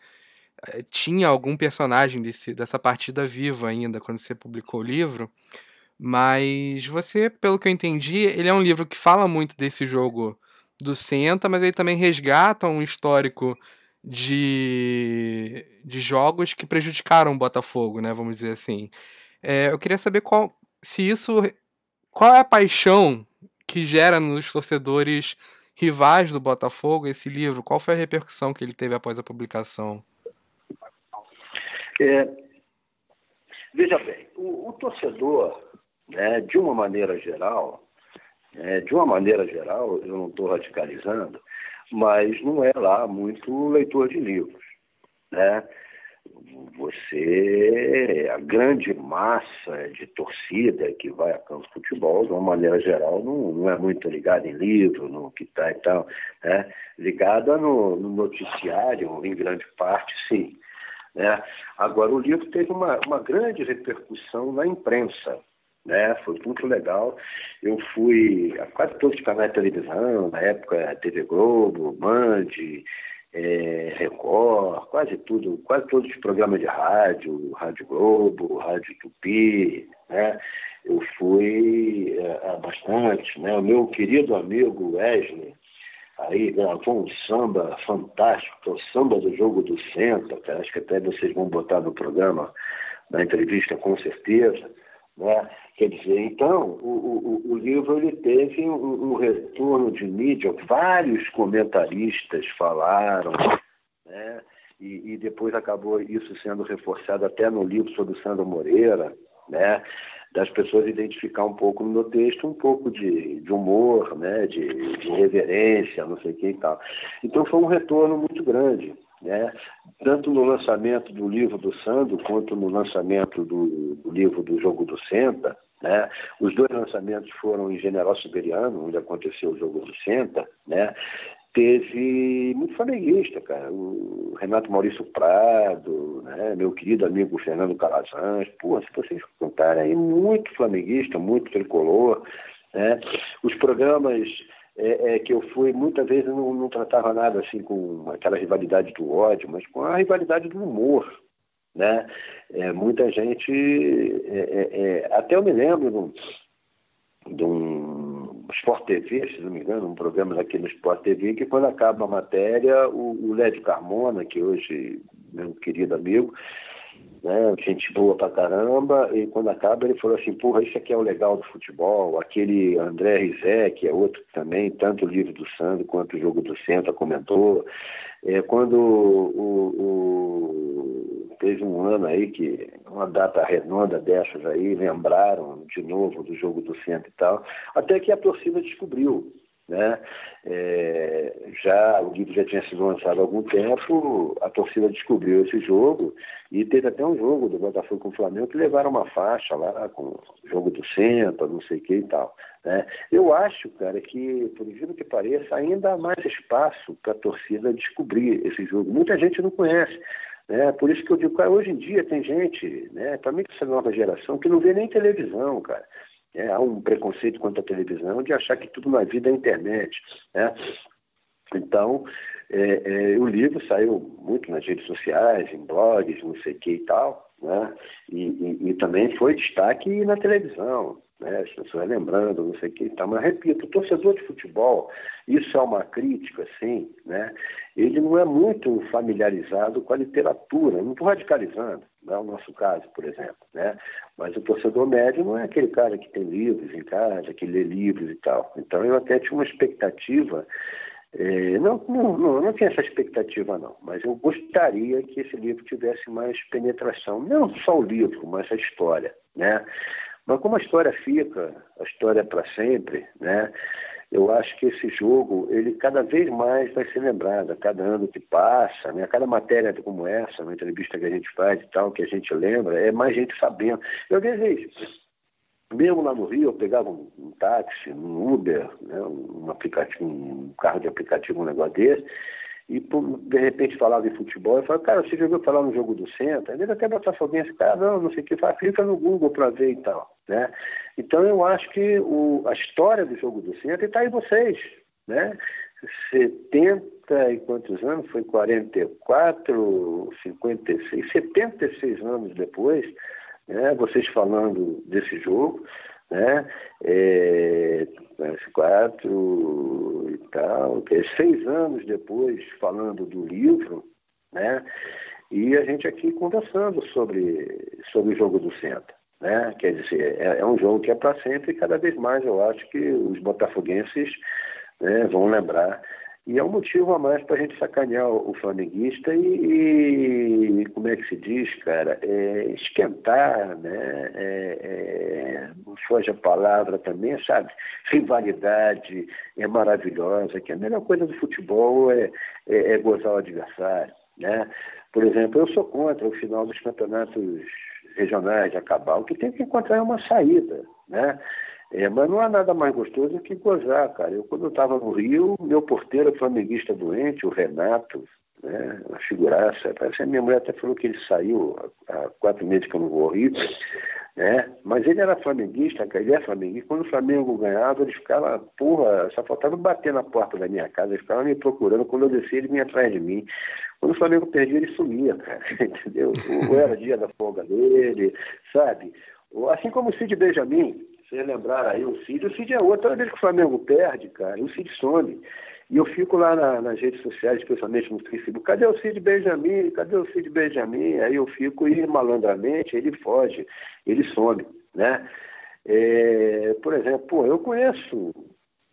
eh, tinha algum personagem desse, dessa partida viva ainda quando você publicou o livro. Mas você, pelo que eu entendi, ele é um livro que fala muito desse jogo do Senta, mas ele também resgata um histórico de, de jogos que prejudicaram o Botafogo, né? Vamos dizer assim. É, eu queria saber qual, se isso. Qual é a paixão que gera nos torcedores rivais do Botafogo, esse livro, qual foi a repercussão que ele teve após a publicação? É, veja bem, o, o torcedor, né, de uma maneira geral, é, de uma maneira geral, eu não estou radicalizando, mas não é lá muito leitor de livros. Né? Você, a grande massa de torcida que vai a campo de futebol, de uma maneira geral, não, não é muito ligada em livro, no que está e tal, né? ligada no, no, noticiário, em grande parte, sim. Né? Agora, o livro teve uma, uma grande repercussão na imprensa, né? Foi muito legal. Eu fui a quase todos os canais de televisão, na época TV Globo, Band, é, Record, quase tudo, quase todos os programas de rádio, Rádio Globo, Rádio Tupi, né? Eu fui é, bastante, né? O meu querido amigo Wesley, aí gravou um samba fantástico, que é o samba do jogo do centro, acho que até vocês vão botar no programa, na entrevista com certeza. Né? Quer dizer, então, o, o, o livro ele teve um, um, retorno de mídia, vários comentaristas falaram, né? e, e, depois acabou isso sendo reforçado até no livro sobre o Sandro Moreira, né? das pessoas identificar um pouco no meu texto, um pouco de, de humor, né? de, de reverência, não sei o que e tal. Então foi um retorno muito grande né? tanto no lançamento do livro do Sandro quanto no lançamento do, do livro do Jogo do Senta. Né? Os dois lançamentos foram em General Siberiano, onde aconteceu o Jogo do Senta. Né? Teve muito flamenguista, cara. O Renato Maurício Prado, né? meu querido amigo Fernando Calazans. Pô, se vocês contarem aí, muito flamenguista, muito tricolor. Né? Os programas é, é, que eu fui, muitas vezes não, não tratava nada assim com aquela rivalidade do ódio, mas com a rivalidade do humor. Né? É, muita gente, é, é, é, até eu me lembro de um, de um Sport TV, se não me engano, um programa aqui no Sport TV, que quando acaba a matéria, o, o Lédio Carmona, que hoje meu querido amigo, né? Gente boa pra caramba, e quando acaba ele falou assim, porra, isso aqui é o legal do futebol, aquele André Rizé, que é outro também, tanto o livro do Sandro quanto o jogo do Centro comentou. É, quando o, o, teve um ano aí que, uma data redonda dessas aí, lembraram de novo do jogo do Centro e tal, até que a torcida descobriu né? É, já o livro já tinha sido lançado há algum tempo, a torcida descobriu esse jogo e teve até um jogo do Botafogo com o Flamengo que levaram uma faixa lá com jogo do centro, não sei o que e tal. Né? Eu acho, cara, que, por incrível que pareça, ainda há mais espaço para a torcida descobrir esse jogo. Muita gente não conhece. Né? Por isso que eu digo, cara, hoje em dia tem gente, né, para mim essa nova geração, que não vê nem televisão, cara. É, há um preconceito quanto à televisão de achar que tudo na vida é internet. Né? Então, é, é, o livro saiu muito nas redes sociais, em blogs, não sei o que e tal, né? e, e, e também foi destaque na televisão né? as pessoas lembrando, não sei o que e tal. Mas, repito, o torcedor de futebol, isso é uma crítica, sim, né? ele não é muito familiarizado com a literatura, não estou radicalizando, não é o nosso caso, por exemplo. Né? Mas o torcedor médio não é aquele cara que tem livros em casa, que lê livros e tal. Então, eu até tinha uma expectativa é, não, não, não, não tinha essa expectativa, não, mas eu gostaria que esse livro tivesse mais penetração, não só o livro, mas a história. Né? Mas como a história fica, a história é para sempre, né? Eu acho que esse jogo, ele cada vez mais vai ser lembrado, a cada ano que passa, né? A cada matéria como essa, uma entrevista que a gente faz e tal, que a gente lembra, é mais gente sabendo. Eu vejo. Mesmo lá no Rio, eu pegava um, um táxi, um Uber, né? um aplicativo, um carro de aplicativo, um negócio desse, e de repente falava em futebol, eu falava, cara, você já ouviu falar no jogo do centro? Vezes até Botafoguense, cara, não, não sei o que, fala, clica no Google para ver e tal. Né? Então eu acho que o, a história do jogo do centro está em vocês. Né? 70 e quantos anos? Foi 44, 56, 76 anos depois, né? vocês falando desse jogo, né? É, quatro e tal, seis anos depois falando do livro, né? E a gente aqui conversando sobre, sobre o jogo do centro. Né? Quer dizer, é, é um jogo que é para sempre e cada vez mais eu acho que os botafoguenses né? vão lembrar. E é um motivo a mais para a gente sacanear o, flamenguista e, e, como é que se diz, cara, é, esquentar, né? É, é, não foge a palavra também, sabe? Rivalidade é maravilhosa, que a melhor coisa do futebol é, é, é gozar o adversário, né? Por exemplo, eu sou contra o final dos campeonatos regionais de acabar, o que tem que encontrar é uma saída, né? É, mas não há nada mais gostoso que gozar, cara. Eu, quando eu estava no Rio, meu porteiro flamenguista doente, o Renato, né, uma figuraça, parece que a minha mulher até falou que ele saiu há quatro meses que eu não vou ao Rio, né? Mas ele era flamenguista, ele é flamenguista. Quando o Flamengo ganhava, ele ficava, porra, só faltava bater na porta da minha casa, ele ficava me procurando. Quando eu descia, ele vinha atrás de mim. Quando o Flamengo perdia, ele sumia, cara, entendeu? Ou era dia da folga dele, sabe? Assim como o Cid Benjamin, vocês lembraram aí, o Cid, o Cid é outro, toda vez que o Flamengo perde, cara, o Cid some. E eu fico lá na, nas redes sociais, especialmente no Facebook, cadê o Cid Benjamin? Cadê o Cid Benjamin? Aí eu fico e malandramente ele foge, ele some, né? É, por exemplo, pô, eu conheço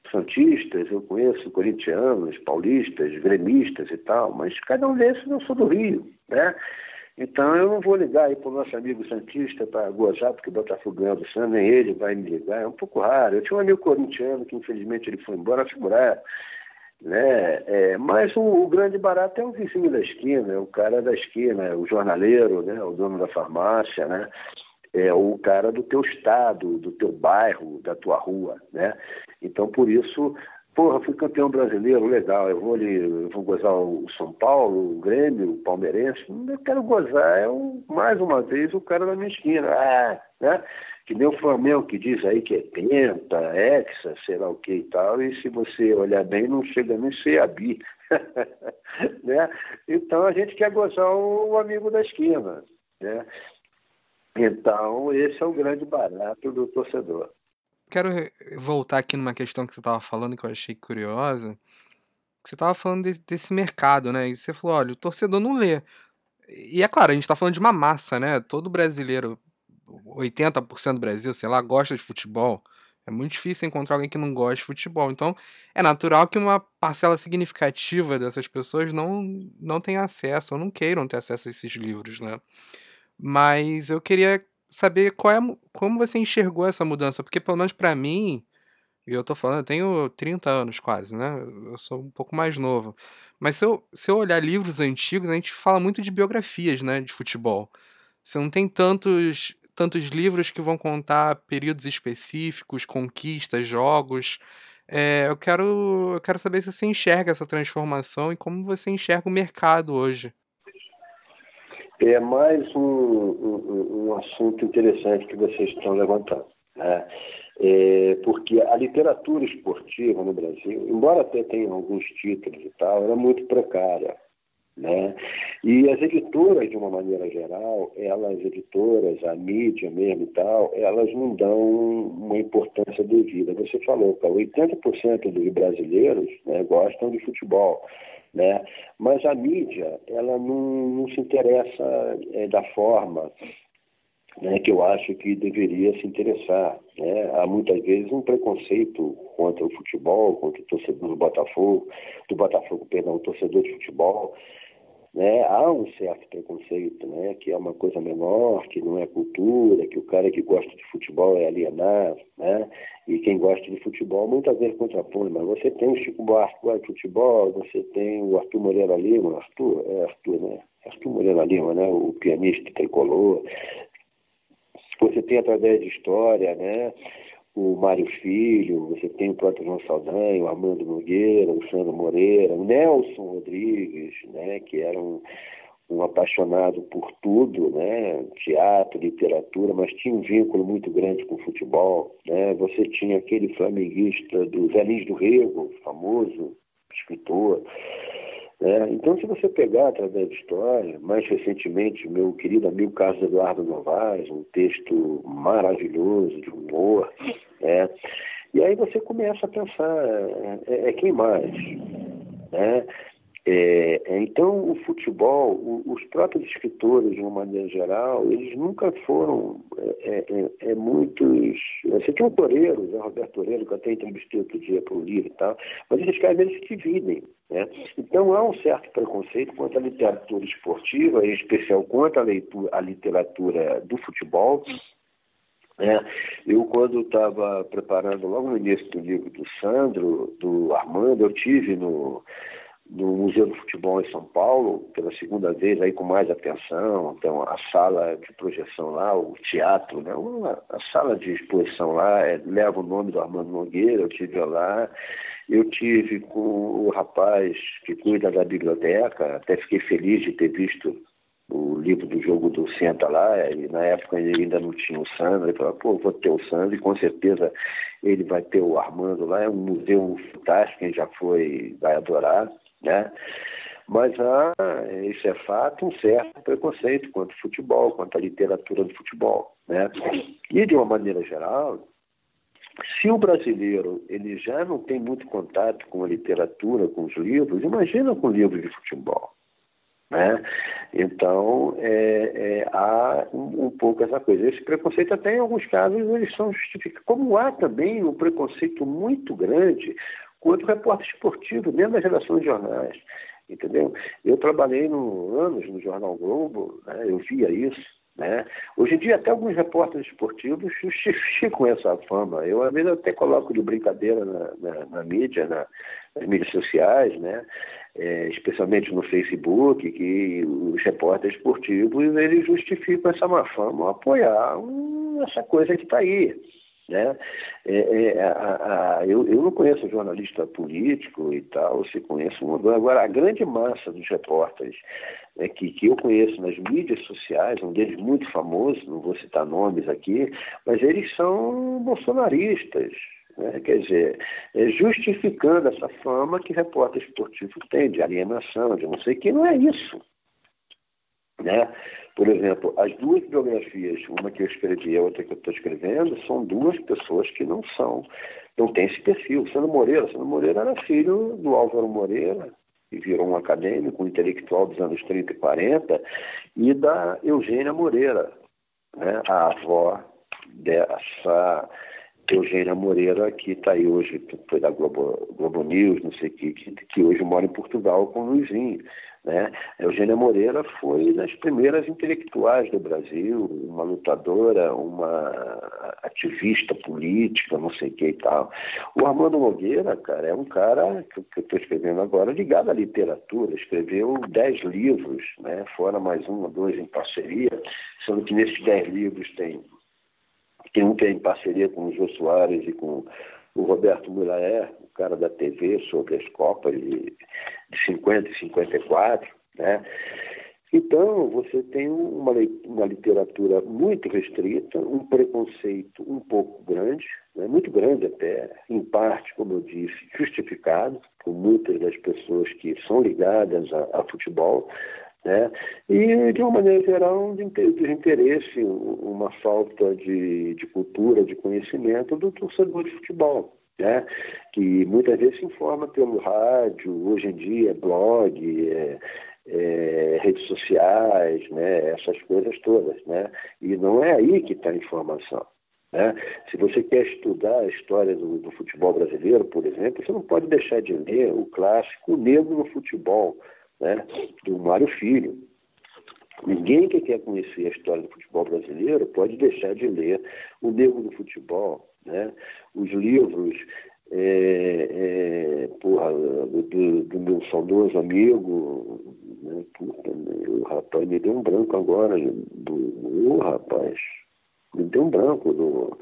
santistas, eu conheço corintianos, paulistas, gremistas e tal, mas cada um desses eu sou do Rio, né? Então eu não vou ligar aí para o nosso amigo Santista para gozar, porque o Botafogo ganhou do Santos, nem ele vai me ligar, é um pouco raro. Eu tinha um amigo corintiano que infelizmente ele foi embora figurar, né? É, mas o, o, grande barato é o vizinho da esquina, é o cara da esquina, é o jornaleiro, né? o dono da farmácia, né? é o cara do teu estado, do teu bairro, da tua rua, né? Então por isso porra, fui campeão brasileiro, legal, eu vou ali, eu vou gozar o São Paulo, o Grêmio, o Palmeirense, eu quero gozar, é mais uma vez o cara da minha esquina, ah, né? Que nem o Flamengo que diz aí que é penta, hexa, sei lá o que e tal, e se você olhar bem, não chega nem ser a bi, né? Então a gente quer gozar o, o amigo da esquina, né? Então esse é o grande barato do torcedor quero voltar aqui numa questão que você estava falando que eu achei curiosa. Você estava falando desse, desse, mercado, né? E você falou, olha, o torcedor não lê. E é claro, a gente está falando de uma massa, né? Todo brasileiro, 80% do Brasil, sei lá, gosta de futebol. É muito difícil encontrar alguém que não gosta de futebol. Então, é natural que uma parcela significativa dessas pessoas não, não tenha acesso, ou não queiram ter acesso a esses livros, né? Mas eu queria saber qual é, como você enxergou essa mudança, porque pelo menos para mim, e eu tô falando, eu tenho 30 anos quase, né? Eu sou um pouco mais novo. Mas se eu, se eu olhar livros antigos, a gente fala muito de biografias, né, de futebol. Você não tem tantos tantos livros que vão contar períodos específicos, conquistas, jogos. É, eu quero eu quero saber se você enxerga essa transformação e como você enxerga o mercado hoje é mais um, um, um assunto interessante que vocês estão levantando. Né? É, porque a literatura esportiva no Brasil, embora até tenha alguns títulos e tal, era muito precária. Né? E as editoras, de uma maneira geral, elas, editoras, a mídia mesmo e tal, elas não dão uma importância devida. Você falou, que 80% dos brasileiros né, gostam de futebol. Né? Mas a mídia ela não, não se interessa é, da forma né, que eu acho que deveria se interessar. Né? Há muitas vezes um preconceito contra o futebol, contra o torcedor do Botafogo, do Botafogo, perdão, o torcedor de futebol. Né? Há um certo preconceito, né? que é uma coisa menor, que não é cultura, que o cara que gosta de futebol é alienado, né? e quem gosta de futebol muitas vezes contrapõe, mas você tem o Chico Buarque que gosta de futebol, você tem o Arthur Moreira Lima, Arthur, é Arthur, né? Arthur Moreira Lima, né? o pianista tricolor, você tem através de história, né? O Mário Filho, você tem o próprio João Saldanha, o Armando Nogueira, o Sandro Moreira, o Nelson Rodrigues, né, que era um, um apaixonado por tudo, né, teatro, literatura, mas tinha um vínculo muito grande com o futebol. Né? Você tinha aquele flamenguista do Zé Lins do Rego, famoso escritor, é, então, se você pegar através da história, mais recentemente, meu querido amigo Carlos Eduardo Novaes, um texto maravilhoso de humor, é, e aí você começa a pensar, é, é, é quem mais? Né? É, é, então, o futebol, o, os próprios escritores, de uma maneira geral, eles nunca foram é, é, é, é muitos. Você tinha o Toreiro, o Roberto Toreiro, que eu até entrevistei outro dia para o livro e tal, mas esses caras eles se dividem. Né? Então, há um certo preconceito quanto à literatura esportiva, em especial quanto à, leitura, à literatura do futebol. É, eu, quando estava preparando logo no início do livro do Sandro, do Armando, eu tive no, no Museu do Futebol em São Paulo, pela segunda vez, aí com mais atenção. Então, a sala de projeção lá, o teatro, né? Uma, a sala de exposição lá é, leva o nome do Armando Nogueira, eu tive lá. Eu tive com o rapaz que cuida da biblioteca, até fiquei feliz de ter visto o livro do jogo do Senta lá, e na época ele ainda não tinha o Sandro, ele falou, pô, vou ter o Sandro, e com certeza ele vai ter o Armando lá, é um museu fantástico, quem já foi vai adorar né? Mas há, isso é fato, um certo preconceito quanto ao futebol, quanto à literatura do futebol, né? E de uma maneira geral, se o brasileiro ele já não tem muito contato com a literatura, com os livros, imagina com livros de futebol. Né? Então, é, é, há um, um, pouco essa coisa. Esse preconceito, até em alguns casos, eles são justificados. Como há também um preconceito muito grande quanto repórter esportivo dentro das relações de jornais. Entendeu? Eu trabalhei no, anos no Jornal Globo, né? eu via isso. Né? Hoje em dia, até alguns repórteres esportivos justificam essa fama. Eu, às vezes, até coloco de brincadeira na, na, na mídia, na, nas mídias sociais, né? É, especialmente no Facebook, que os repórteres esportivos eles justificam essa má fama, apoiar um, essa coisa que está aí. Né? É, é, a, a, eu, eu, não conheço jornalista político e tal, se conheço um Agora, a grande massa dos repórteres né, que, que eu conheço nas mídias sociais, um deles muito famoso, não vou citar nomes aqui, mas eles são bolsonaristas. Né? Quer dizer, é justificando essa fama que repórter esportivo tem de alienação, de não sei o que, não é isso. Né? Por exemplo, as duas biografias, uma que eu escrevi e a outra que eu estou escrevendo, são duas pessoas que não são, não têm esse perfil. Sandro Moreira, Sandro Moreira era filho do Álvaro Moreira, que virou um acadêmico, um intelectual dos anos 30 e 40, e da Eugênia Moreira, né? a avó dessa Eugênia Moreira, que está aí hoje, foi da Globo, Globo News, não sei o que, que hoje mora em Portugal com o Luizinho. Né? Eugênia Moreira foi das primeiras intelectuais do Brasil, uma lutadora, uma ativista política, não sei o que e tal. O Armando Nogueira, cara, é um cara que, que eu estou escrevendo agora ligado à literatura, escreveu dez livros, né? fora mais um ou dois em parceria, sendo que nesses dez livros tem, tem um que é em parceria com o Jô Soares e com o Roberto Mulaer, cara da TV, sobre as Copas de, de 50 e 54, né? Então, você tem uma, uma literatura muito restrita, um preconceito um pouco grande, né? muito grande até, em parte, como eu disse, justificado por muitas das pessoas que são ligadas a, a futebol, né? E, de uma maneira geral, um desinteresse, uma falta de, de cultura, de conhecimento do torcedor de futebol. Né? que muitas vezes se informa pelo rádio, hoje em dia blog, é, é, redes sociais, né? essas coisas todas. Né? E não é aí que está a informação. Né? Se você quer estudar a história do, do, futebol brasileiro, por exemplo, você não pode deixar de ler o clássico Negro no Futebol, né, do Mário Filho. Ninguém que quer conhecer a história do futebol brasileiro pode deixar de ler O Negro do Futebol, né? Os livros é, é, porra, do, do, meu saudoso amigo, né? Puta, o rapaz me deu um branco agora, do, oh, rapaz, me deu um branco do,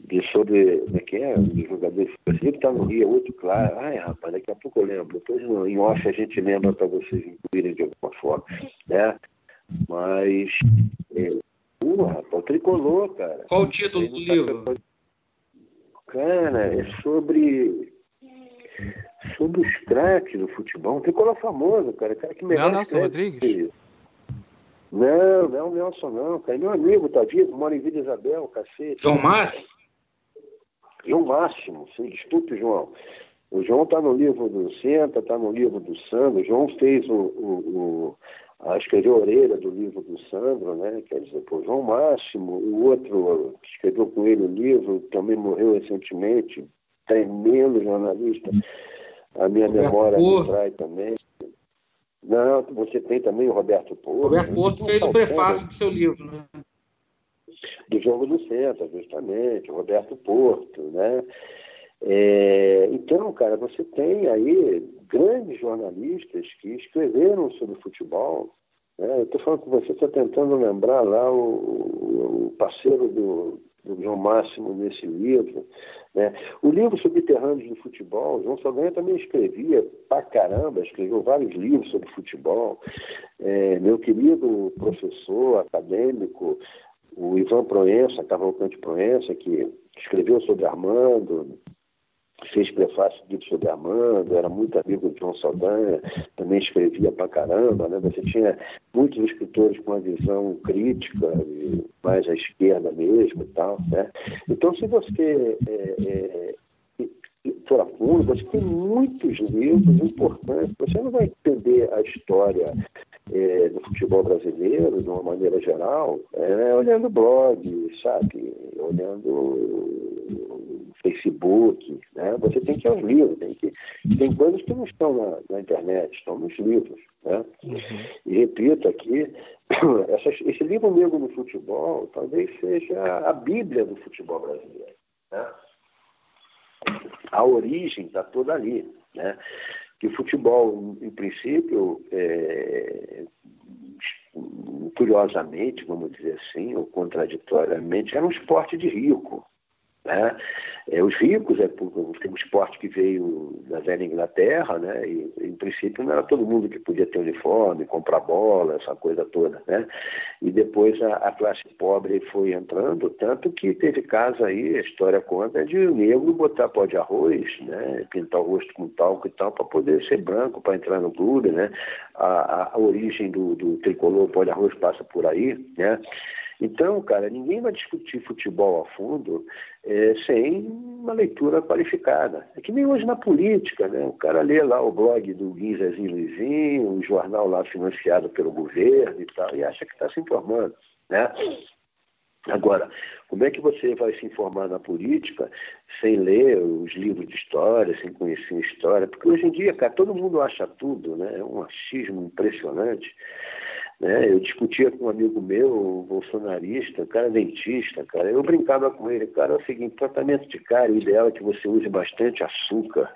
de sobre, como é que é, eu sei que está no Rio, é muito claro. Ai, rapaz, daqui a pouco eu lembro. Depois em off a gente lembra para vocês incluírem de alguma forma, né? Mas, é, uh, rapaz, o tricolor, cara. Qual o título do livro? Cara, é sobre sobre os craques do futebol. Um tricolor famoso, cara. cara que não, Nelson Rodrigues? Não, não é o Nelson, não, cara. É meu amigo, tá vivo, mora em Vila Isabel, cacete. João Márcio? João Máximo, sim, desculpe, João. O João está no livro do Senta, está no livro do Sandro. O João fez o, o, o escreveu a orelha do livro do Sandro, né? Quer dizer, o João Máximo, o outro que escreveu com ele o livro, também morreu recentemente, tremendo jornalista. A minha Roberto memória me trai também. Não, você tem também o Roberto Porto. Roberto Porto fez o prefácio do seu livro, né? Do Jogo do Centro, justamente, o Roberto Porto, né? É, então, cara, você tem aí grandes jornalistas que escreveram sobre futebol. Né? Eu estou falando com você, estou tentando lembrar lá o, o parceiro do, do, João Máximo nesse livro. Né? O livro Subterrâneos do Futebol, João Saldanha também escrevia pra caramba, escreveu vários livros sobre futebol. É, meu querido professor acadêmico, o Ivan Proença, Cavalcante Proença, que escreveu sobre Armando, fez prefácio de sobre Armando, era muito amigo de João Saldanha, também escrevia pra caramba, né? Você tinha muitos escritores com uma visão crítica, mais à esquerda mesmo e tal, né? Então, se você é, é, for a fundo, você tem muitos livros importantes, você não vai entender a história é, do futebol brasileiro, de uma maneira geral, é, olhando blog, sabe? Olhando Facebook, né? Você tem que ir aos livros, tem, que, tem coisas que não estão na, na internet, estão nos livros, né? Uhum. E repito aqui, essa, esse livro Negro no Futebol talvez seja a bíblia do futebol brasileiro, né? A origem está toda ali, né? Que o futebol, em princípio, é, curiosamente, vamos dizer assim, ou contraditoriamente, era um esporte de rico. Né? É, os ricos, é, tem um esporte que veio da velha Inglaterra, né? e em princípio não era todo mundo que podia ter uniforme, comprar bola, essa coisa toda. Né? E depois a, a classe pobre foi entrando, tanto que teve casos aí, a história conta, de o negro botar pó de arroz, né? pintar o rosto com talco e tal, para poder ser branco, para entrar no clube. Né? A, a, a origem do, do tricolor pó de arroz passa por aí. Né? Então, cara, ninguém vai discutir futebol a fundo é, sem uma leitura qualificada. É que nem hoje na política, né? O cara lê lá o blog do Guinzezinho Luizinho, um jornal lá financiado pelo governo e tal, e acha que está se informando, né? Agora, como é que você vai se informar na política sem ler os livros de história, sem conhecer a história? Porque hoje em dia, cara, todo mundo acha tudo, né? É um achismo impressionante. Né? Eu discutia com um amigo meu, bolsonarista, cara dentista, cara. Eu brincava com ele, cara, é o seguinte, tratamento de cara, o ideal é que você use bastante açúcar,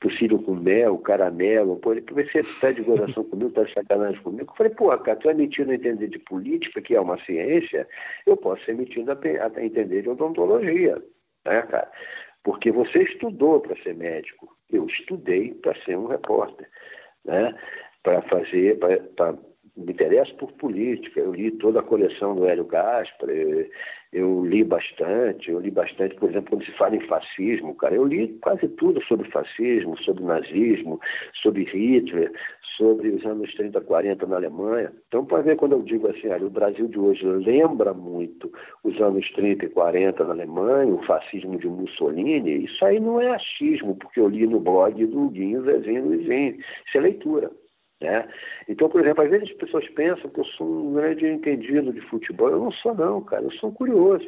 possível com mel, caramelo. Pô, ele, você está de gozação comigo, está de sacanagem comigo. Eu falei, pô, cara, tu é metido a entender de política, que é uma ciência, eu posso ser metido a, a entender de odontologia, né, cara? Porque você estudou para ser médico, eu estudei para ser um repórter, né? Para fazer, para me interesso por política. Eu li toda a coleção do Hélio Gaspar, eu, li bastante, eu li bastante, por exemplo, quando se fala em fascismo, cara, eu li quase tudo sobre fascismo, sobre nazismo, sobre Hitler, sobre os anos 30, 40 na Alemanha. Então, para ver quando eu digo assim, olha, o Brasil de hoje lembra muito os anos 30 e 40 na Alemanha, o fascismo de Mussolini, isso aí não é achismo, porque eu li no blog do Guinho Zezinho Luizinho. Isso é leitura. Né? Então, por exemplo, às vezes as pessoas pensam que eu sou um grande entendido de futebol. Eu não sou, não, cara. Eu sou um curioso.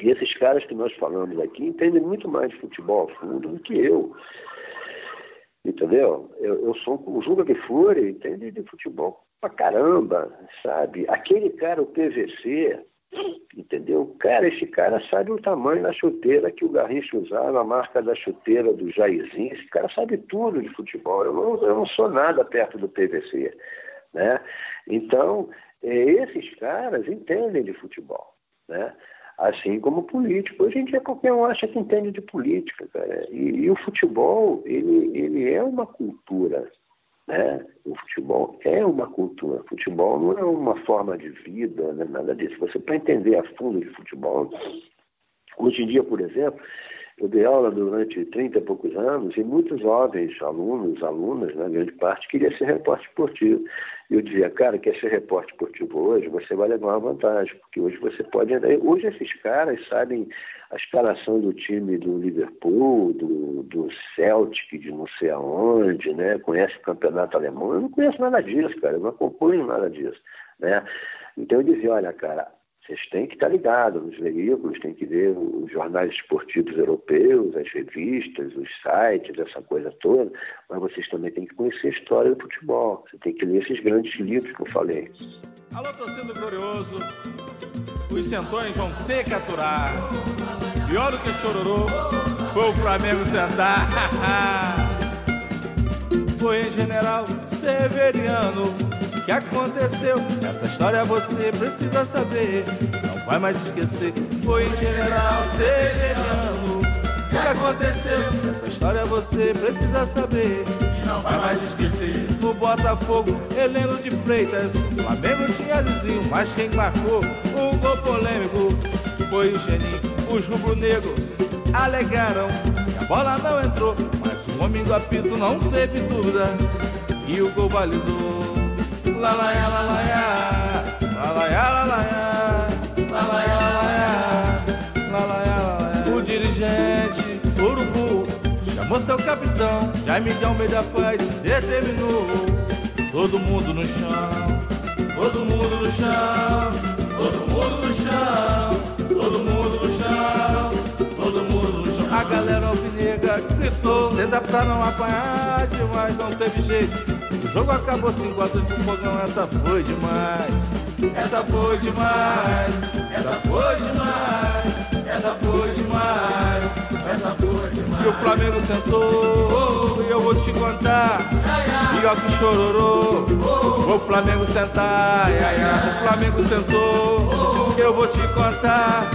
E esses caras que nós falamos aqui entendem muito mais de futebol fundo do que eu. Entendeu? Eu, eu sou um Juga que Fúria, entende de futebol pra caramba, sabe? Aquele cara, o PVC, Entendeu? Cara, esse cara sabe o tamanho da chuteira que o Garrincha usava, a marca da chuteira do Jairzinho. Esse cara sabe tudo de futebol. Eu não, eu não sou nada perto do PVC. Né? Então, é, esses caras entendem de futebol. Né? Assim como político. Hoje em dia qualquer um acha que entende de política, cara. E, e o futebol, ele, ele é uma cultura. Né? O futebol é uma cultura. O futebol não é uma forma de vida, né? nada disso. Você, para entender a fundo de futebol, hoje em dia, por exemplo, Eu dei aula durante 30 e poucos anos e muitos jovens, alunos, alunas, né, grande parte, queria ser repórter esportivo. E eu dizia, cara, quer ser repórter esportivo hoje, você vai levar uma vantagem, porque hoje você pode andar. Hoje esses caras sabem a escalação do time do Liverpool, do, do Celtic, de não sei aonde, né? Conhece o campeonato alemão. Eu não conheço nada disso, cara, eu não acompanho nada disso. Né? Então eu dizia, olha, cara, vocês têm que estar ligados nos veículos, têm que ver os jornais esportivos europeus, as revistas, os sites, essa coisa toda, mas vocês também têm que conhecer a história do futebol. Você tem que ler esses grandes livros que eu falei. Alô, torcendo glorioso, os centões vão ter que aturar. Pior do que chororô foi o Flamengo sentar. foi em General Severiano que aconteceu. Essa história você precisa saber. Não vai mais esquecer. Foi em General. O que aconteceu? Essa história você precisa saber. Não vai mais esquecer. No Botafogo, Heleno de Freitas. Flamengo tinha Zizinho, mas quem marcou o gol polêmico foi o Geninho. Os rubro-negros alegaram que a bola não entrou, mas o homem do apito não teve dúvida. E o gol validou lalaiá, lalaiá, lalaiá, lalaiá, lalaiá, lalaiá, O dirigente, Urubu, chamou seu capitão, Jaime de Almeida Paz, determinou. Todo mundo no chão, todo mundo no chão, todo mundo no chão, todo mundo no chão, todo mundo no chão. A galera alvinegra gritou, dá pra não apanhar demais, não teve jeito. Jogo acabou 5 a 2 pro fogão, essa foi demais. Essa foi demais, essa foi demais, essa foi demais, essa foi demais. E o Flamengo sentou, e eu vou te contar. Pior que chororô, o Flamengo sentar. O Flamengo sentou, eu vou te contar.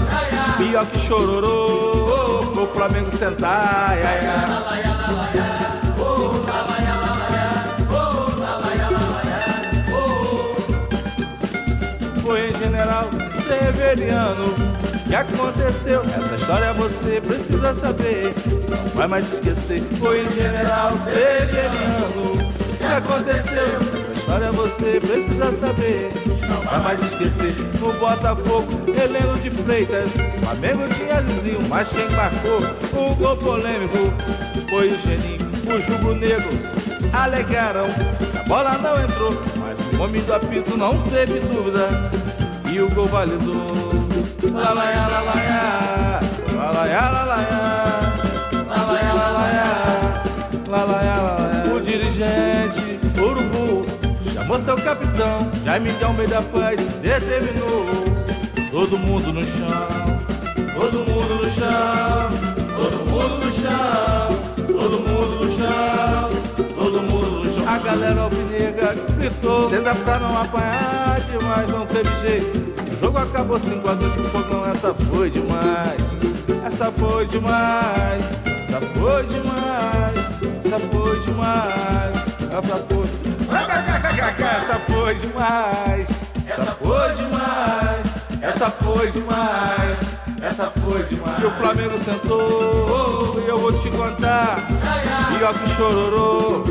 Pior que chororô, o Flamengo sentar. General Severiano. O que aconteceu? Essa história você precisa saber. Não vai mais esquecer. Foi general Severiano. O que aconteceu? Essa história você precisa saber. Não vai mais esquecer. No Botafogo, Heleno de Freitas. Flamengo tinha Zizinho, mas quem marcou o gol polêmico foi o Geninho. Os rubro-negros alegaram a bola não entrou, mas o homem do apito não teve dúvida e o gol validou. Lalaiá, lalaiá, lalaiá, lalaiá, lalaiá, lalaiá, lalaiá, lalaiá. O dirigente, Urubu, chamou seu capitão, Jaime de Almeida Paz, determinou. Todo mundo no chão, todo mundo no chão, todo mundo no chão, todo mundo no chão, todo mundo no chão. A galera alvinegra gritou, senta pra não apanhar demais, não teve jeito jogo acabou 5 a 2 pro fogão, essa foi demais. Essa foi demais. Essa foi demais. Essa foi demais. Essa foi. Essa foi demais. Essa foi demais. Essa foi demais. Essa foi demais. E o Flamengo sentou. E eu vou te contar. Pior que chororô.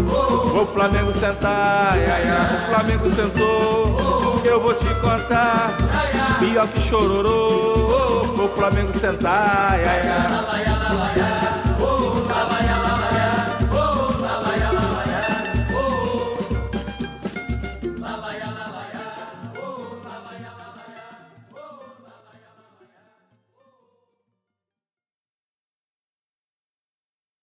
O Flamengo sentar. O Flamengo sentou. Eu vou te contar. Pior que chororô, o Flamengo sentar. Ia, ia.